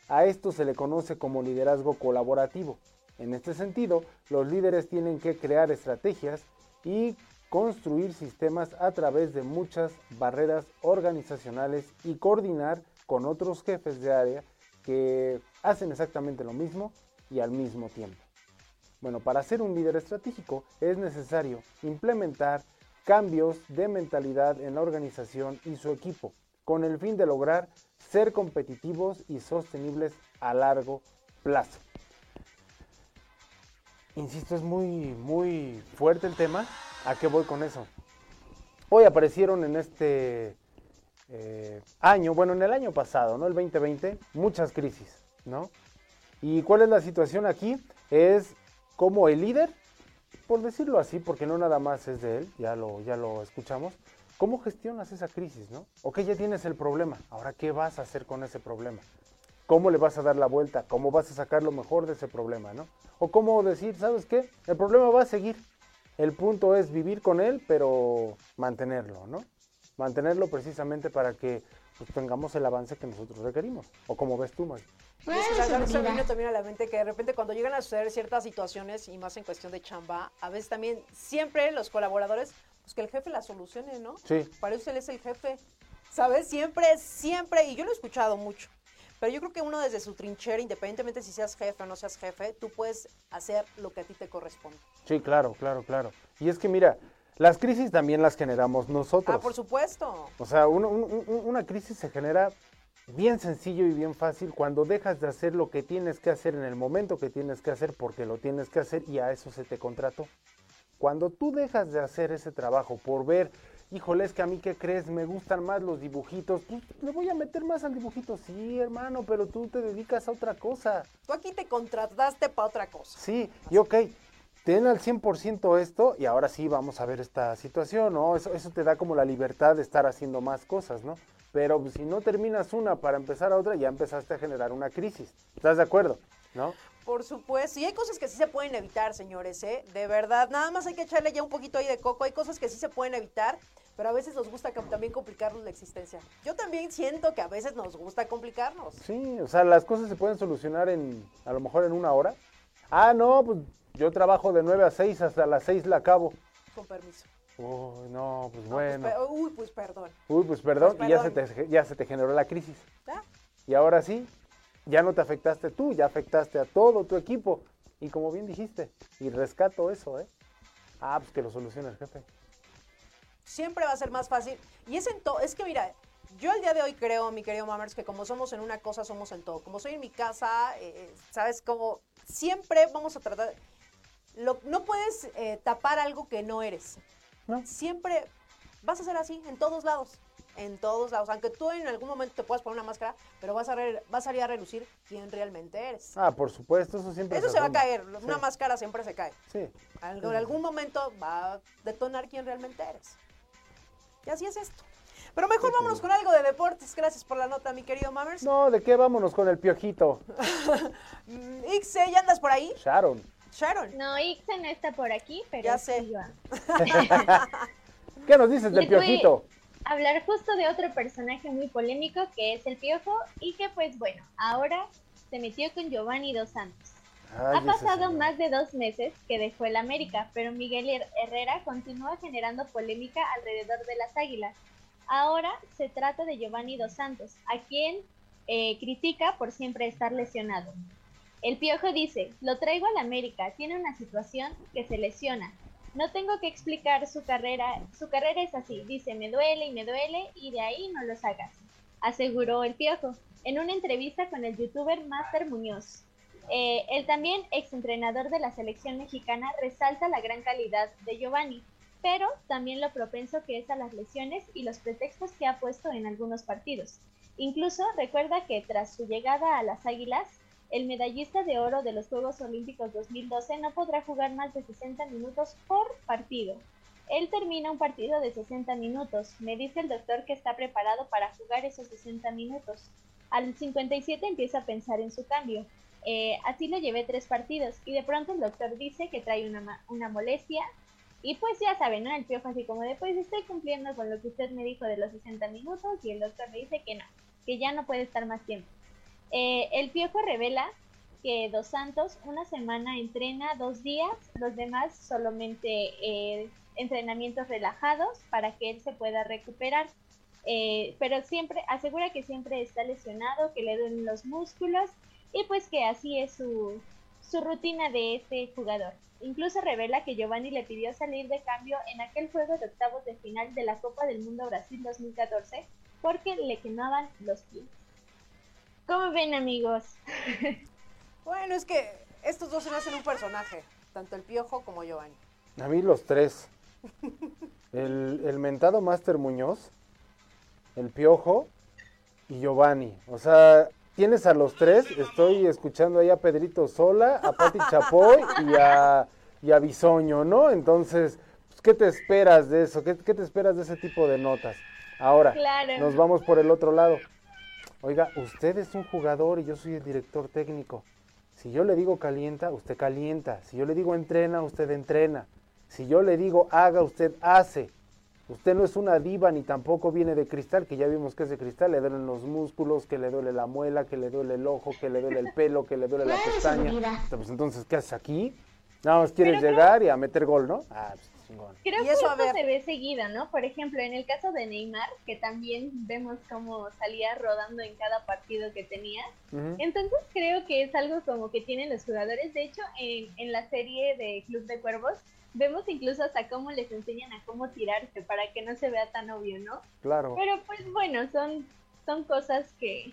A esto se le conoce como liderazgo colaborativo. En este sentido, los líderes tienen que crear estrategias y construir sistemas a través de muchas barreras organizacionales y coordinar con otros jefes de área que hacen exactamente lo mismo y al mismo tiempo. Bueno, para ser un líder estratégico es necesario implementar cambios de mentalidad en la organización y su equipo, con el fin de lograr ser competitivos y sostenibles a largo plazo. Insisto, es muy, muy fuerte el tema. ¿A qué voy con eso? Hoy aparecieron en este eh, año, bueno, en el año pasado, ¿no? El 2020, muchas crisis, ¿no? ¿Y cuál es la situación aquí? Es como el líder, por decirlo así, porque no nada más es de él, ya lo, ya lo escuchamos, ¿cómo gestionas esa crisis, no? Ok, ya tienes el problema, ahora ¿qué vas a hacer con ese problema? ¿Cómo le vas a dar la vuelta? ¿Cómo vas a sacar lo mejor de ese problema, no? O cómo decir, ¿sabes qué? El problema va a seguir. El punto es vivir con él, pero mantenerlo, ¿no? Mantenerlo precisamente para que pues, tengamos el avance que nosotros requerimos. ¿O como ves tú, Mike? Pues, es que. Eso me vino también a la mente que de repente cuando llegan a suceder ciertas situaciones y más en cuestión de chamba, a veces también siempre los colaboradores, pues que el jefe la solucione, ¿no? Sí. Para eso él es el jefe, ¿sabes? Siempre, siempre, y yo lo he escuchado mucho, pero yo creo que uno desde su trinchera, independientemente si seas jefe o no seas jefe, tú puedes hacer lo que a ti te corresponde. Sí, claro, claro, claro. Y es que mira, las crisis también las generamos nosotros. Ah, por supuesto. O sea, un- un- un- una crisis se genera bien sencillo y bien fácil cuando dejas de hacer lo que tienes que hacer en el momento que tienes que hacer porque lo tienes que hacer y a eso se te contrató. Cuando tú dejas de hacer ese trabajo por ver, híjole, es que a mí qué crees, me gustan más los dibujitos, pues le voy a meter más al dibujito. Sí, hermano, pero tú te dedicas a otra cosa. Tú aquí te contrataste para otra cosa. Sí, y ok, ten al 100% esto y ahora sí vamos a ver esta situación, ¿no? Eso, eso te da como la libertad de estar haciendo más cosas, ¿no? Pero pues, si no terminas una para empezar a otra, ya empezaste a generar una crisis. ¿Estás de acuerdo? ¿No? Por supuesto, y hay cosas que sí se pueden evitar, señores, ¿eh? De verdad, nada más hay que echarle ya un poquito ahí de coco, hay cosas que sí se pueden evitar, pero a veces nos gusta también complicarnos la existencia. Yo también siento que a veces nos gusta complicarnos. Sí, o sea, las cosas se pueden solucionar en, a lo mejor en una hora. Ah, no, pues yo trabajo de 9 a 6, hasta las 6 la acabo. Con permiso. Uy, no, pues No, pues, bueno. uy, pues perdón. Uy, pues perdón, Pues y ya se, te, ya se te generó la crisis. ¿Ya? Y ahora sí, ya no te afectaste tú, ya afectaste a todo tu equipo. Y como bien dijiste, y rescato eso, ¿eh? Ah, pues que lo solucione el jefe. Siempre va a ser más fácil. Y es en todo, es que mira, yo el día de hoy creo, mi querido Mammers, que como somos en una cosa, somos en todo. Como soy en mi casa, eh, ¿sabes? Como siempre vamos a tratar... Lo- no puedes eh, tapar algo que no eres. Siempre vas a ser así, en todos lados. En todos lados. Aunque tú en algún momento te puedas poner una máscara, pero vas a, re- vas a salir a relucir quién realmente eres. Ah, por supuesto, eso siempre Eso se se va a caer. Sí. Una máscara siempre se cae. Sí. Algo- en algún momento va a detonar quién realmente eres. Y así es esto. Pero mejor vámonos con algo de deportes. Gracias por la nota, mi querido Mammers. No, ¿de qué vámonos con el piojito? Mm, Ixe, ¿ya andas por ahí? Sharon. Sharon. No, Ixe no está por aquí, pero Ya sé. yo. ¿Qué nos dices del piojito? hablar justo de otro personaje muy polémico que es el Piojo y que pues bueno, ahora se metió con Giovanni Dos Santos. Ay, ha pasado señor. más de dos meses que dejó el América, pero Miguel Her- Herrera continúa generando polémica alrededor de las Águilas. Ahora se trata de Giovanni Dos Santos, a quien eh, critica por siempre estar lesionado. El Piojo dice, lo traigo al América, tiene una situación que se lesiona. No tengo que explicar su carrera, su carrera es así, dice, me duele y me duele y de ahí no lo sacas, aseguró el Piojo en una entrevista con el youtuber Master Muñoz. Eh, el también exentrenador de la selección mexicana resalta la gran calidad de Giovanni, pero también lo propenso que es a las lesiones y los pretextos que ha puesto en algunos partidos. Incluso recuerda que tras su llegada a las Águilas, el medallista de oro de los Juegos Olímpicos 2012 no podrá jugar más de 60 minutos por partido. Él termina un partido de 60 minutos. Me dice el doctor que está preparado para jugar esos 60 minutos. Al 57 empieza a pensar en su cambio. Eh, así lo llevé tres partidos y de pronto el doctor dice que trae una, una molestia y pues ya saben, ¿no? El piojo así como de pues estoy cumpliendo con lo que usted me dijo de los 60 minutos y el doctor me dice que no, que ya no puede estar más tiempo. Eh, el piojo revela que Dos Santos una semana entrena dos días, los demás solamente eh, entrenamientos relajados para que él se pueda recuperar. Eh, pero siempre asegura que siempre está lesionado, que le duelen los músculos y pues que así es su, su rutina de este jugador. Incluso revela que Giovanni le pidió salir de cambio en aquel juego de octavos de final de la Copa del Mundo Brasil 2014 porque le quemaban los pies. ¿Cómo ven amigos? bueno, es que estos dos se me hacen un personaje, tanto el Piojo como Giovanni. A mí los tres. El, el mentado Master Muñoz, el Piojo y Giovanni. O sea, tienes a los tres, estoy escuchando ahí a Pedrito Sola, a Pati Chapoy y a, y a Bisoño, ¿no? Entonces, pues, ¿qué te esperas de eso? ¿Qué, ¿Qué, te esperas de ese tipo de notas? Ahora, Claro. nos vamos por el otro lado. Oiga, usted es un jugador y yo soy el director técnico. Si yo le digo calienta, usted calienta. Si yo le digo entrena, usted entrena. Si yo le digo haga, usted hace. Usted no es una diva ni tampoco viene de cristal, que ya vimos que es de cristal, le duelen los músculos, que le duele la muela, que le duele el ojo, que le duele el pelo, que le duele la pestaña. Pues entonces, ¿qué haces aquí? Nada más quieres llegar y a meter gol, ¿no? Ah, pues chingón. Creo Y que eso, a esto ver. se ve seguido, ¿no? Por ejemplo, en el caso de Neymar, que también vemos cómo salía rodando en cada partido que tenía. Entonces creo que es algo como que tienen los jugadores. De hecho, en, en la serie de Club de Cuervos, vemos incluso hasta cómo les enseñan a cómo tirarse para que no se vea tan obvio, ¿no? Claro. Pero pues bueno, son, son cosas que,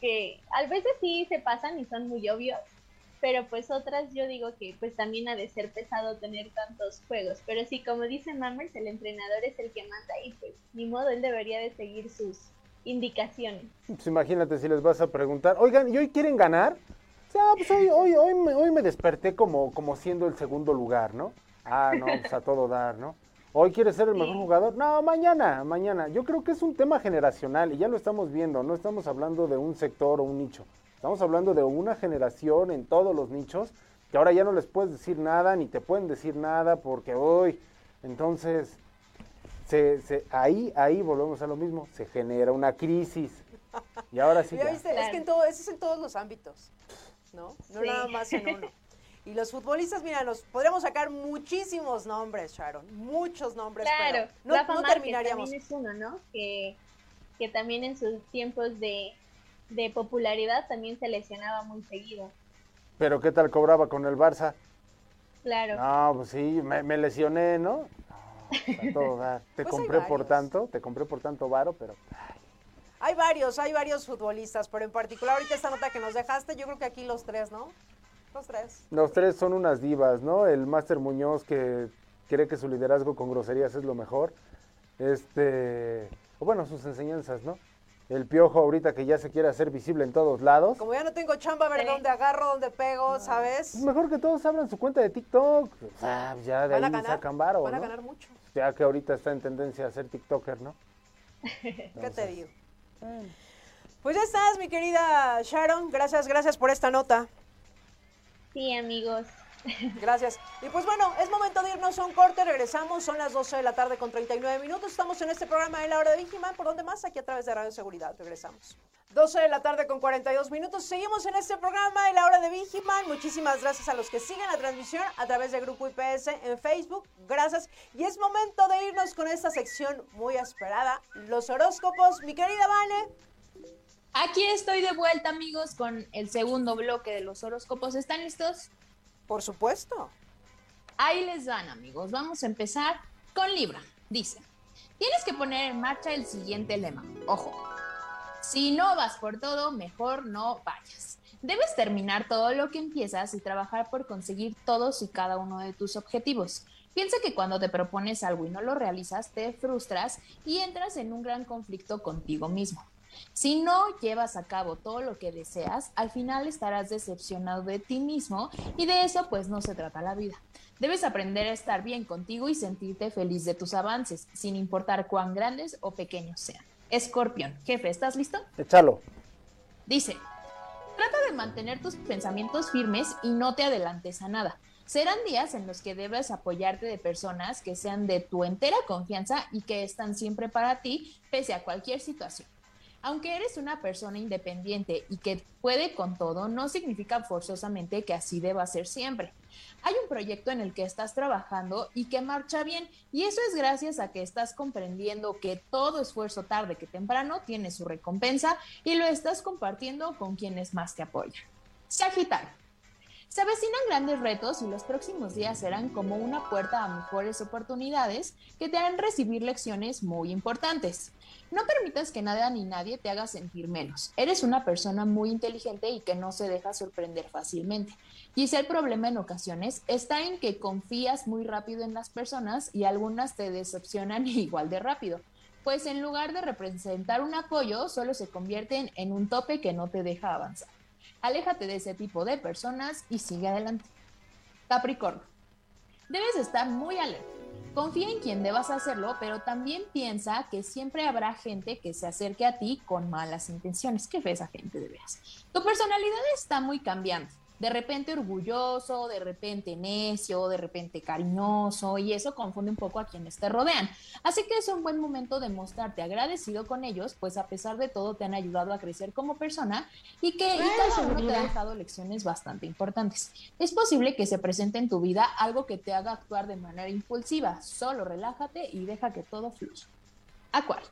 que a veces sí se pasan y son muy obvios, pero pues otras yo digo que pues también ha de ser pesado tener tantos juegos. Pero sí, como dice Mammers, el entrenador es el que manda y pues ni modo, él debería de seguir sus indicaciones. Pues imagínate si les vas a preguntar, oigan, ¿y hoy quieren ganar? O sea, pues hoy, hoy, hoy, me, hoy me desperté como, como siendo el segundo lugar, ¿no? Ah, no, pues a todo dar, ¿no? ¿Hoy quieres ser el mejor jugador? No, mañana, mañana. Yo creo que es un tema generacional y ya lo estamos viendo, no estamos hablando de un sector o un nicho. Estamos hablando de una generación en todos los nichos que ahora ya no les puedes decir nada ni te pueden decir nada porque hoy, entonces, se, se- ahí, ahí volvemos a lo mismo, se genera una crisis. Y ahora sí. Ya es que en todo, eso es en todos los ámbitos, ¿no? No Sí. nada más en uno. Y los futbolistas, mira, nos podríamos sacar muchísimos nombres, Sharon, muchos nombres, Claro, pero no, Rafa no terminaríamos. también es uno, ¿no? Que, que también en sus tiempos de, de popularidad también se lesionaba muy seguido. Pero ¿qué tal cobraba con el Barça? Claro. No, pues sí, me, me lesioné, ¿no? No. Te Pues compré por tanto, te compré por tanto varo, pero Hay varios, hay varios futbolistas, pero en particular ahorita esta nota que nos dejaste, yo creo que aquí los tres, ¿no? Los tres. los tres son unas divas, ¿no? El Máster Muñoz que cree que su liderazgo con groserías es lo mejor. Este, o bueno, sus enseñanzas, ¿no? El Piojo ahorita que ya se quiere hacer visible en todos lados. Como ya no tengo chamba, a ver Sí. dónde agarro, dónde pego, ¿sabes? Es mejor que todos abran su cuenta de TikTok. O sea, ya de Van a ahí ganar, sacan varo, van a ¿no? ganar mucho. Ya que ahorita está en tendencia a ser TikToker, ¿no? ¿Qué te digo? Pues ya estás, mi querida Sharon. Gracias, gracias por esta nota. Sí, amigos. Gracias. Y pues bueno, es momento de irnos a un corte. Regresamos, son las 12 de la tarde con 39 minutos. Estamos en este programa de la hora de Vigiman. ¿Por dónde más? Aquí a través de Radio Seguridad. Regresamos. 12 de la tarde con 42 minutos. Seguimos en este programa de la hora de Vigiman. Muchísimas gracias a los que siguen la transmisión a través de Grupo IPS en Facebook. Gracias. Y es momento de irnos con esta sección muy esperada, los horóscopos. Mi querida Vane. Aquí estoy de vuelta, amigos, con el segundo bloque de los horóscopos. ¿Están listos? Por supuesto. Ahí les van, amigos. Vamos a empezar con Libra. Dice, tienes que poner en marcha el siguiente lema. Ojo, si no vas por todo, mejor no vayas. Debes terminar todo lo que empiezas y trabajar por conseguir todos y cada uno de tus objetivos. Piensa que cuando te propones algo y no lo realizas, te frustras y entras en un gran conflicto contigo mismo. Si no llevas a cabo todo lo que deseas, al final estarás decepcionado de ti mismo y de eso pues no se trata la vida. Debes aprender a estar bien contigo y sentirte feliz de tus avances, sin importar cuán grandes o pequeños sean. Escorpión, jefe, ¿estás listo? Échalo. Dice, trata de mantener tus pensamientos firmes y no te adelantes a nada. Serán días en los que debes apoyarte de personas que sean de tu entera confianza y que están siempre para ti pese a cualquier situación. Aunque eres una persona independiente y que puede con todo, no significa forzosamente que así deba ser siempre. Hay un proyecto en el que estás trabajando y que marcha bien, y eso es gracias a que estás comprendiendo que todo esfuerzo tarde que temprano tiene su recompensa y lo estás compartiendo con quienes más te apoyan. Sagitario. Se avecinan grandes retos y los próximos días serán como una puerta a mejores oportunidades que te harán recibir lecciones muy importantes. No permitas que nada ni nadie te haga sentir menos. Eres una persona muy inteligente y que no se deja sorprender fácilmente. Quizá el problema en ocasiones está en que confías muy rápido en las personas y algunas te decepcionan igual de rápido. Pues en lugar de representar un apoyo, solo se convierten en un tope que no te deja avanzar. Aléjate de ese tipo de personas y sigue adelante. Capricornio. Debes estar muy alerta. Confía en quien debas hacerlo, pero también piensa que siempre habrá gente que se acerque a ti con malas intenciones. ¿Qué ves esa gente de veras? Tu personalidad está muy cambiante de repente orgulloso, de repente necio, de repente cariñoso, y eso confunde un poco a quienes te rodean. Así que es un buen momento de mostrarte agradecido con ellos, pues a pesar de todo te han ayudado a crecer como persona y que y cada uno te ha dejado lecciones bastante importantes. Es posible que se presente en tu vida algo que te haga actuar de manera impulsiva, solo relájate y deja que todo fluya. Acuario.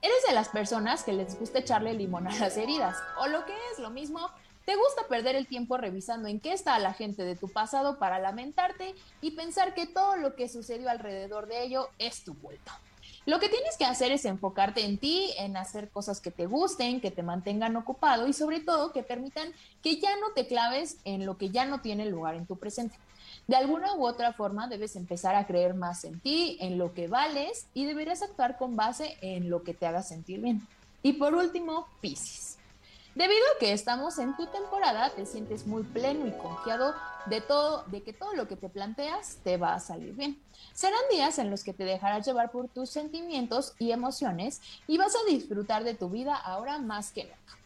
Eres de las personas que les gusta echarle limón a las heridas, o lo que es lo mismo, ¿Te gusta perder el tiempo revisando en qué está la gente de tu pasado para lamentarte y pensar que todo lo que sucedió alrededor de ello es tu culpa? Lo que tienes que hacer es enfocarte en ti, en hacer cosas que te gusten, que te mantengan ocupado y sobre todo que permitan que ya no te claves en lo que ya no tiene lugar en tu presente. De alguna u otra forma debes empezar a creer más en ti, en lo que vales y deberías actuar con base en lo que te haga sentir bien. Y por último, Pisces. Debido a que estamos en tu temporada, te sientes muy pleno y confiado de todo, de que todo lo que te planteas te va a salir bien. Serán días en los que te dejarás llevar por tus sentimientos y emociones y vas a disfrutar de tu vida ahora más que nunca.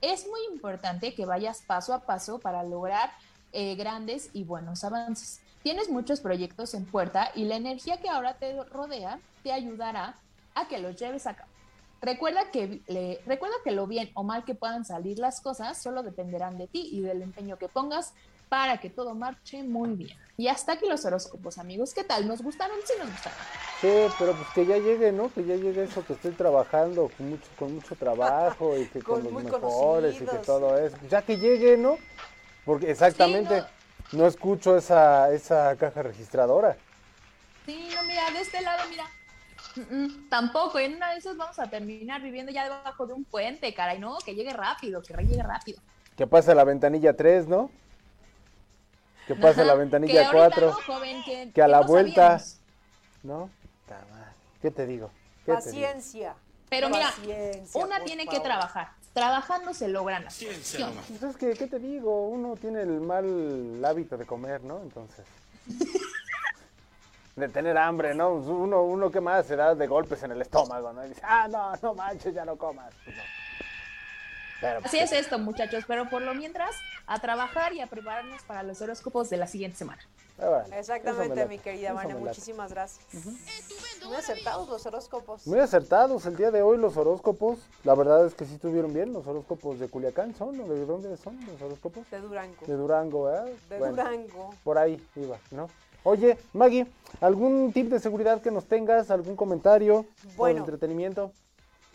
Es muy importante que vayas paso a paso para lograr eh, grandes y buenos avances. Tienes muchos proyectos en puerta y la energía que ahora te rodea te ayudará a que los lleves a cabo. Recuerda que, le, recuerda que lo bien o mal que puedan salir las cosas solo dependerán de ti y del empeño que pongas para que todo marche muy bien. Y hasta aquí los horóscopos, amigos. ¿Qué tal? ¿Nos gustaron? Sí, nos gustaron. Sí, pero pues que ya llegue, ¿no? Que ya llegue eso, que estoy trabajando con mucho, con mucho trabajo y que con, los mejores y que todo eso. Ya que llegue, ¿no? Porque exactamente no... escucho esa, esa caja registradora. Sí, no, mira, de este lado, mira, tampoco, en una de esas vamos a terminar viviendo ya debajo de un puente, caray, no, que llegue rápido, que llegue rápido. Que pase la ventanilla 3, ¿no? Que pase la ventanilla 4. que, a la vuelta. ¿No? ¿Qué te digo? Paciencia. Pero mira, una tiene que trabajar. Trabajando se logran las cosas. Pues ¿qué, ¿Qué te digo? Uno tiene el mal hábito de comer, ¿no? Entonces. de tener hambre, ¿no? Uno, uno que más se da de golpes en el estómago, ¿no? Y dice, ah, no, no manches, ya no comas. Pues Así es esto, muchachos, pero por lo mientras, a trabajar y a prepararnos para los horóscopos de la siguiente semana. Ah, Exactamente, mi querida Vane, muchísimas gracias. Muy acertados los horóscopos. Muy acertados el día de hoy los horóscopos. La verdad es que sí estuvieron bien los horóscopos de Culiacán, ¿son? ¿De dónde son los horóscopos? De Durango. De Durango, ¿verdad? De Durango. Por ahí iba, ¿no? Oye, Maggie, ¿algún tip de seguridad que nos tengas? ¿Algún comentario? Bueno. entretenimiento?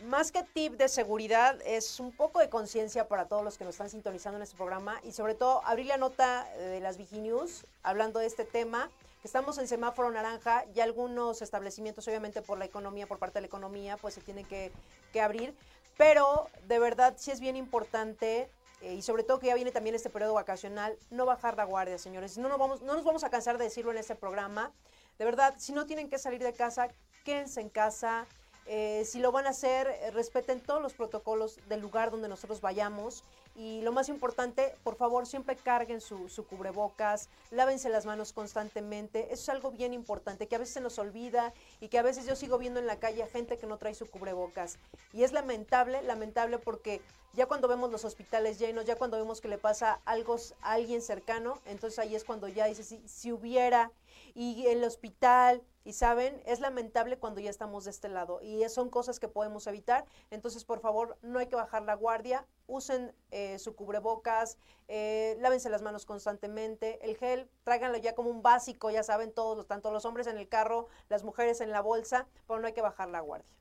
Más que tip de seguridad, es un poco de conciencia para todos los que nos están sintonizando en este programa y sobre todo abrir la nota de las Viginews hablando de este tema. que Estamos en semáforo naranja y algunos establecimientos, obviamente por la economía, por parte de la economía, pues se tienen que, que abrir. Pero de verdad sí es bien importante eh, y sobre todo que ya viene también este periodo vacacional, no bajar la guardia, señores. No nos, vamos, no nos vamos a cansar de decirlo en este programa. De verdad, si no tienen que salir de casa, quédense en casa. Eh, si lo van a hacer, eh, respeten todos los protocolos del lugar donde nosotros vayamos. Y lo más importante, por favor, siempre carguen su, su, cubrebocas, lávense las manos constantemente. Eso es algo bien importante, que a veces se nos olvida y que a veces yo sigo viendo en la calle gente que no trae su cubrebocas. Y es lamentable, lamentable porque ya cuando vemos los hospitales llenos, ya cuando vemos que le pasa algo a alguien cercano, entonces ahí es cuando ya dice, si, si hubiera, y el hospital, y saben, es lamentable cuando ya estamos de este lado y son cosas que podemos evitar. Entonces, por favor, no hay que bajar la guardia, usen eh, su cubrebocas, eh, lávense las manos constantemente, el gel, tráiganlo ya como un básico, ya saben todos, tanto los hombres en el carro, las mujeres en la bolsa, pero no hay que bajar la guardia.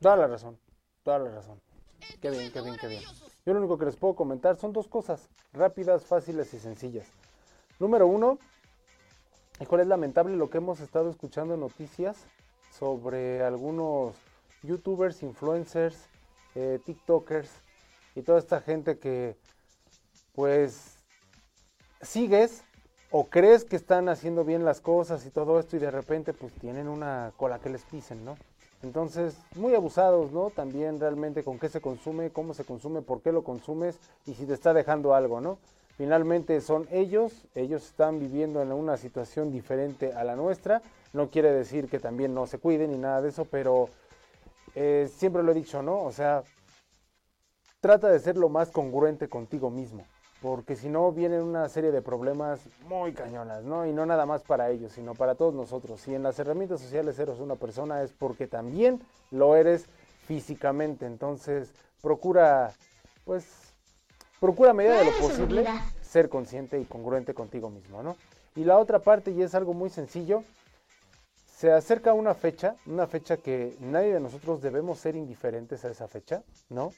Toda la razón, toda la razón. Qué bien, qué bien, qué bien. Yo lo único que les puedo comentar son dos cosas, rápidas, fáciles y sencillas. Número uno, Es lamentable lo que hemos estado escuchando en noticias sobre algunos youtubers, influencers, eh, tiktokers y toda esta gente que pues sigues o crees que están haciendo bien las cosas y todo esto y de repente pues tienen una cola que les pisen, ¿no? Entonces, muy abusados, ¿no? También realmente con qué se consume, cómo se consume, por qué lo consumes y si te está dejando algo, ¿no? Finalmente son ellos, ellos están viviendo en una situación diferente a la nuestra. No quiere decir que también no se cuiden ni nada de eso, pero eh, siempre lo he dicho, ¿no? O sea, trata de ser lo más congruente contigo mismo, porque si no vienen una serie de problemas muy cañonas, ¿no? Y no nada más para ellos, sino para todos nosotros. Si en las herramientas sociales eres una persona es porque también lo eres físicamente, entonces procura, pues, procura a medida de lo posible ser consciente y congruente contigo mismo, ¿no? Y la otra parte, y es algo muy sencillo, se acerca una fecha, una fecha que nadie de nosotros debemos ser indiferentes a esa fecha, ¿no?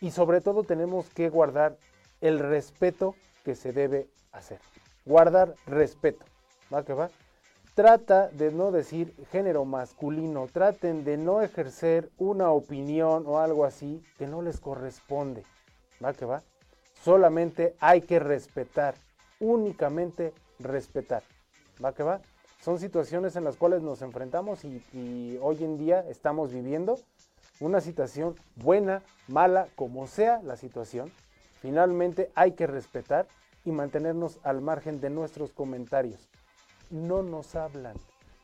Y sobre todo tenemos que guardar el respeto que se debe hacer. Guardar respeto, ¿va que va? Trata de no decir género masculino, traten de no ejercer una opinión o algo así que no les corresponde, ¿va que va? Solamente hay que respetar, únicamente respetar. ¿Va que va? Son situaciones en las cuales nos enfrentamos y, hoy en día estamos viviendo una situación buena, mala, como sea la situación. Finalmente hay que respetar y mantenernos al margen de nuestros comentarios. No nos hablan,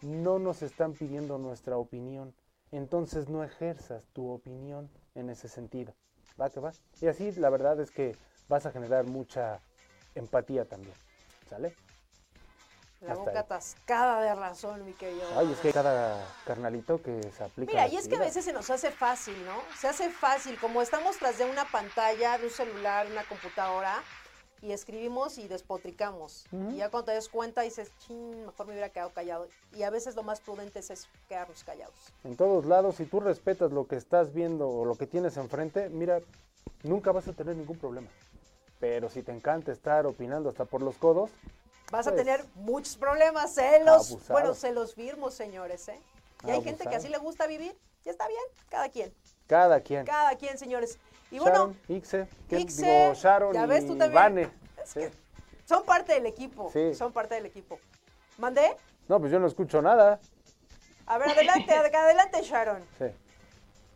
no nos están pidiendo nuestra opinión. Entonces no ejerzas tu opinión en ese sentido. ¿Va que va? Y así la verdad es que vas a generar mucha empatía también. ¿Sale? La boca atascada de razón, mi querido. Ay, es que cada carnalito que se aplica. Mira, y es que a veces se nos hace fácil, ¿no? Se hace fácil, como estamos tras de una pantalla, de un celular, una computadora, y escribimos y despotricamos. Y ya cuando te das cuenta dices, ching, mejor me hubiera quedado callado. Y a veces lo más prudente es eso, quedarnos callados. En todos lados, si tú respetas lo que estás viendo o lo que tienes enfrente, mira, nunca vas a tener ningún problema. Pero si te encanta estar opinando hasta por los codos, vas a pues, tener muchos problemas. celos bueno, se los firmo, señores. ¿eh? Y hay gente que así le gusta vivir. Y está bien, cada quien. Cada quien. Cada quien, señores. Y bueno, Ixe, Ixe Sharon ya ves, tú también. son parte del equipo. Sí. Son parte del equipo. ¿Mandé? No, pues yo no escucho nada. A ver, adelante, adelante, Sharon. Sí.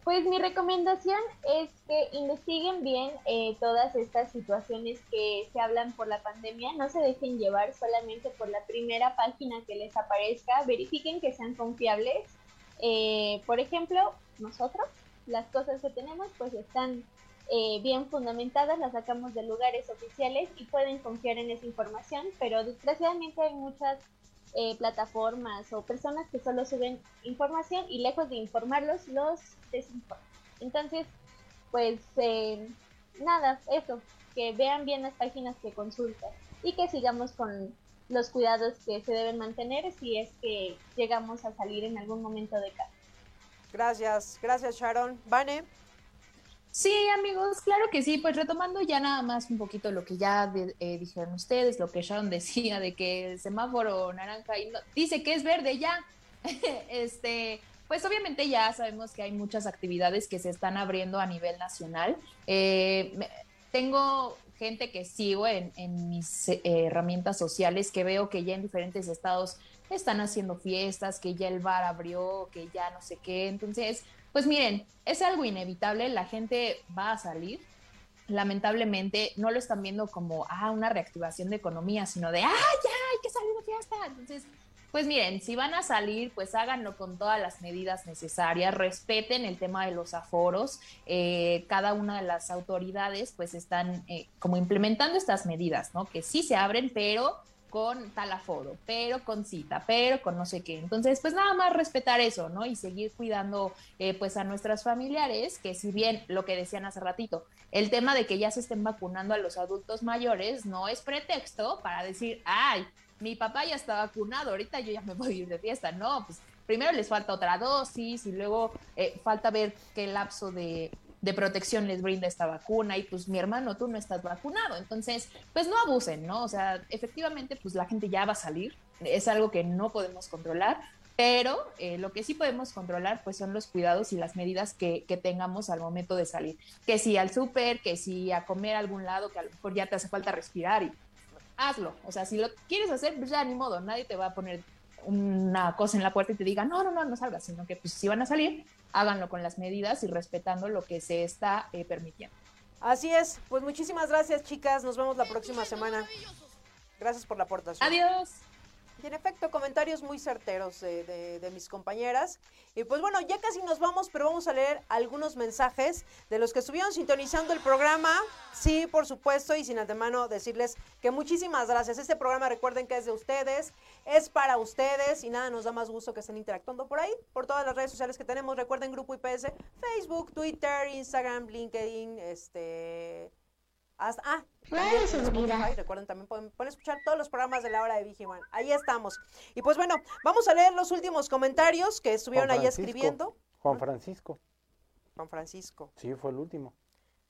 Pues mi recomendación es que investiguen bien eh, todas estas situaciones que se hablan por la pandemia. No se dejen llevar solamente por la primera página que les aparezca. Verifiquen que sean confiables. Eh, por ejemplo, nosotros, las cosas que tenemos pues están eh, bien fundamentadas, las sacamos de lugares oficiales y pueden confiar en esa información, pero desgraciadamente hay muchas eh, plataformas o personas que solo suben información y lejos de informarlos los desinforman. Entonces, pues eh, nada, eso, que vean bien las páginas que consultan y que sigamos con los cuidados que se deben mantener si es que llegamos a salir en algún momento de casa. Gracias, gracias Sharon. Vane. Sí, amigos, claro que sí. Pues retomando ya nada más un poquito lo que ya eh, dijeron ustedes, lo que Sharon decía de que el semáforo naranja y dice que es verde ya. este, pues obviamente ya sabemos que hay muchas actividades que se están abriendo a nivel nacional. Eh, tengo gente que sigo en, mis eh, herramientas sociales que veo que ya en diferentes estados están haciendo fiestas, que ya el bar abrió, que ya no sé qué. Entonces, pues miren, es algo inevitable, la gente va a salir. Lamentablemente no lo están viendo como ah, una reactivación de economía, sino de ah, ya hay que salir de fiesta. Entonces, Pues miren, si van a salir, pues háganlo con todas las medidas necesarias, respeten el tema de los aforos. Eh, cada una de las autoridades pues están eh, como implementando estas medidas, ¿no? Que sí se abren, pero con tal aforo, pero con cita, pero con no sé qué. Entonces, pues nada más respetar eso, ¿no? Y seguir cuidando eh, pues a nuestras familiares, que si bien lo que decían hace ratito, el tema de que ya se estén vacunando a los adultos mayores no es pretexto para decir, ay, mi papá ya está vacunado, ahorita yo ya me voy a ir de fiesta. No, pues primero les falta otra dosis y luego eh, falta ver qué lapso de, de protección les brinda esta vacuna y pues mi hermano, tú no estás vacunado. Entonces, pues no abusen, ¿no? O sea, efectivamente, pues la gente ya va a salir, es algo que no podemos controlar, pero eh, lo que sí podemos controlar pues son los cuidados y las medidas que, que tengamos al momento de salir. Que si al súper, que si a comer a algún lado, que a lo mejor ya te hace falta respirar y hazlo. O sea, si lo quieres hacer, pues ya ni modo, nadie te va a poner una cosa en la puerta y te diga, no, no, no, no salgas, sino que pues si van a salir, háganlo con las medidas y respetando lo que se está eh, permitiendo. Así es, pues muchísimas gracias chicas, nos vemos la próxima semana. Gracias por la aportación. Adiós. Y en efecto, comentarios muy certeros de, mis compañeras. Y pues bueno, ya casi nos vamos, pero vamos a leer algunos mensajes de los que estuvieron sintonizando el programa. Sí, por supuesto, y sin antemano decirles que muchísimas gracias. Este programa recuerden que es de ustedes, es para ustedes y nada, nos da más gusto que estén interactuando por ahí, por todas las redes sociales que tenemos. Recuerden Grupo IPS, Facebook, Twitter, Instagram, LinkedIn, este... Hasta, ah, también Spotify, recuerden, también pueden, pueden, escuchar todos los programas de la hora de Vigiman. Ahí estamos. Y pues bueno, vamos a leer los últimos comentarios que estuvieron ahí escribiendo. Juan Francisco. Juan Francisco. Sí, fue el último.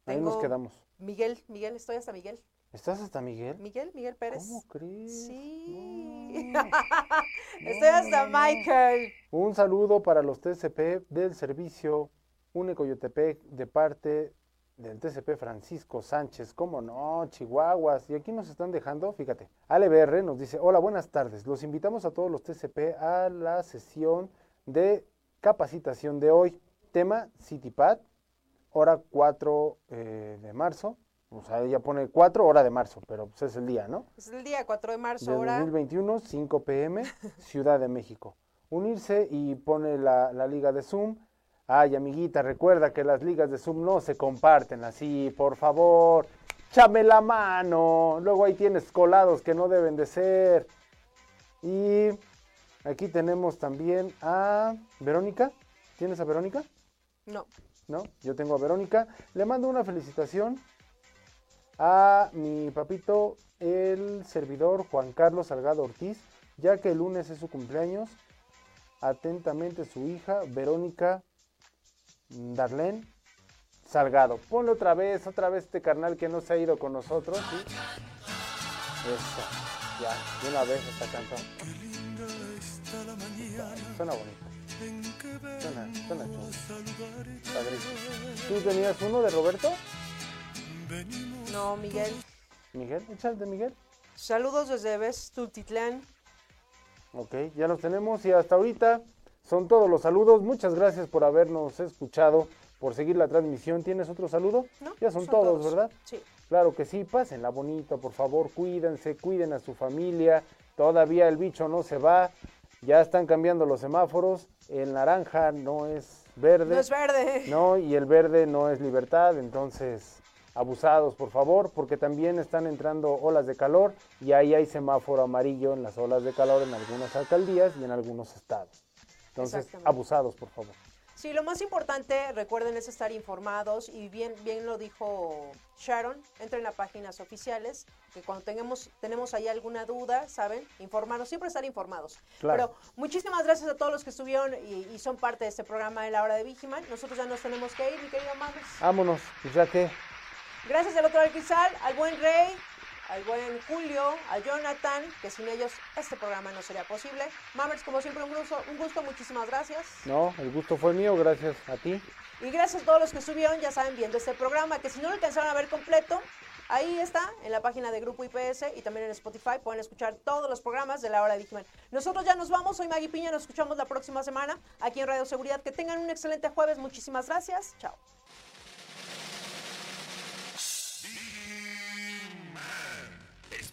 Ahí nos quedamos. Miguel, Miguel, estoy hasta Miguel. ¿Estás hasta Miguel? Miguel, Miguel Pérez. ¿Cómo crees? Sí. No. estoy hasta Michael. Un saludo para los TCP del servicio Unecoyotepec de parte del TCP Francisco Sánchez, cómo no, Chihuahuas. Y aquí nos están dejando, fíjate, AleBR nos dice, hola, buenas tardes. Los invitamos a todos los TCP a la sesión de capacitación de hoy. Tema CityPad, hora 4 eh, de marzo. O sea, ella pone 4 hora de marzo, pero pues es el día, ¿no? Es el día 4 de marzo, de hora. 2021, 5 pm, Ciudad de México. Unirse y pone la, la liga de Zoom Ay, amiguita, recuerda que las ligas de Zoom no se comparten así, por favor. Chame la mano. Luego ahí tienes colados que no deben de ser. Y aquí tenemos también a Verónica. ¿Tienes a Verónica? No. No, yo tengo a Verónica. Le mando una felicitación a mi papito, el servidor Juan Carlos Salgado Ortiz, ya que el lunes es su cumpleaños. Atentamente su hija, Verónica Darlene Salgado. Ponle otra vez, otra vez este carnal que no se ha ido con nosotros. ¿sí? Eso, ya, de una vez esta canción. Suena bonito. Suena, suena chulo. ¿Tú tenías uno de Roberto? No, Miguel. ¿Miguel? ¿Echas de Miguel? Saludos desde Bestultitlán. Ok, ya los tenemos y hasta ahorita son todos los saludos. Muchas gracias por habernos escuchado, por seguir la transmisión. ¿Tienes otro saludo? No, ya son, son todos, todos, ¿verdad? Sí. Claro que sí, pásenla bonito, por favor, cuídense, cuiden a su familia. Todavía el bicho no se va. Ya están cambiando los semáforos. El naranja no es verde. No es verde. No, y el verde no es libertad. Entonces, abusados, por favor, porque también están entrando olas de calor y ahí hay semáforo amarillo en las olas de calor en algunas alcaldías y en algunos estados. Entonces, abusados, por favor. Sí, lo más importante, recuerden, es estar informados y bien, bien lo dijo Sharon, entren a páginas oficiales, que cuando tengamos, tenemos ahí alguna duda, ¿saben? Informarnos, siempre estar informados. Claro. Pero muchísimas gracias a todos los que estuvieron y, y, son parte de este programa de la hora de Vigiman. Nosotros ya nos tenemos que ir, mi querido Mames. Vámonos, pues ya que. Gracias al otro del cristal, al buen Rey, al buen Julio, a Jonathan, que sin ellos este programa no sería posible. Mammers, como siempre, un gusto, un gusto, muchísimas gracias. No, el gusto fue mío, gracias a ti. Y gracias a todos los que estuvieron, ya saben, viendo este programa, que si no lo alcanzaron a ver completo, ahí está, en la página de Grupo IPS y también en Spotify, pueden escuchar todos los programas de la hora de Digiman. Nosotros ya nos vamos, soy Maggie Piña, nos escuchamos la próxima semana aquí en Radio Seguridad. Que tengan un excelente jueves, muchísimas gracias, chao.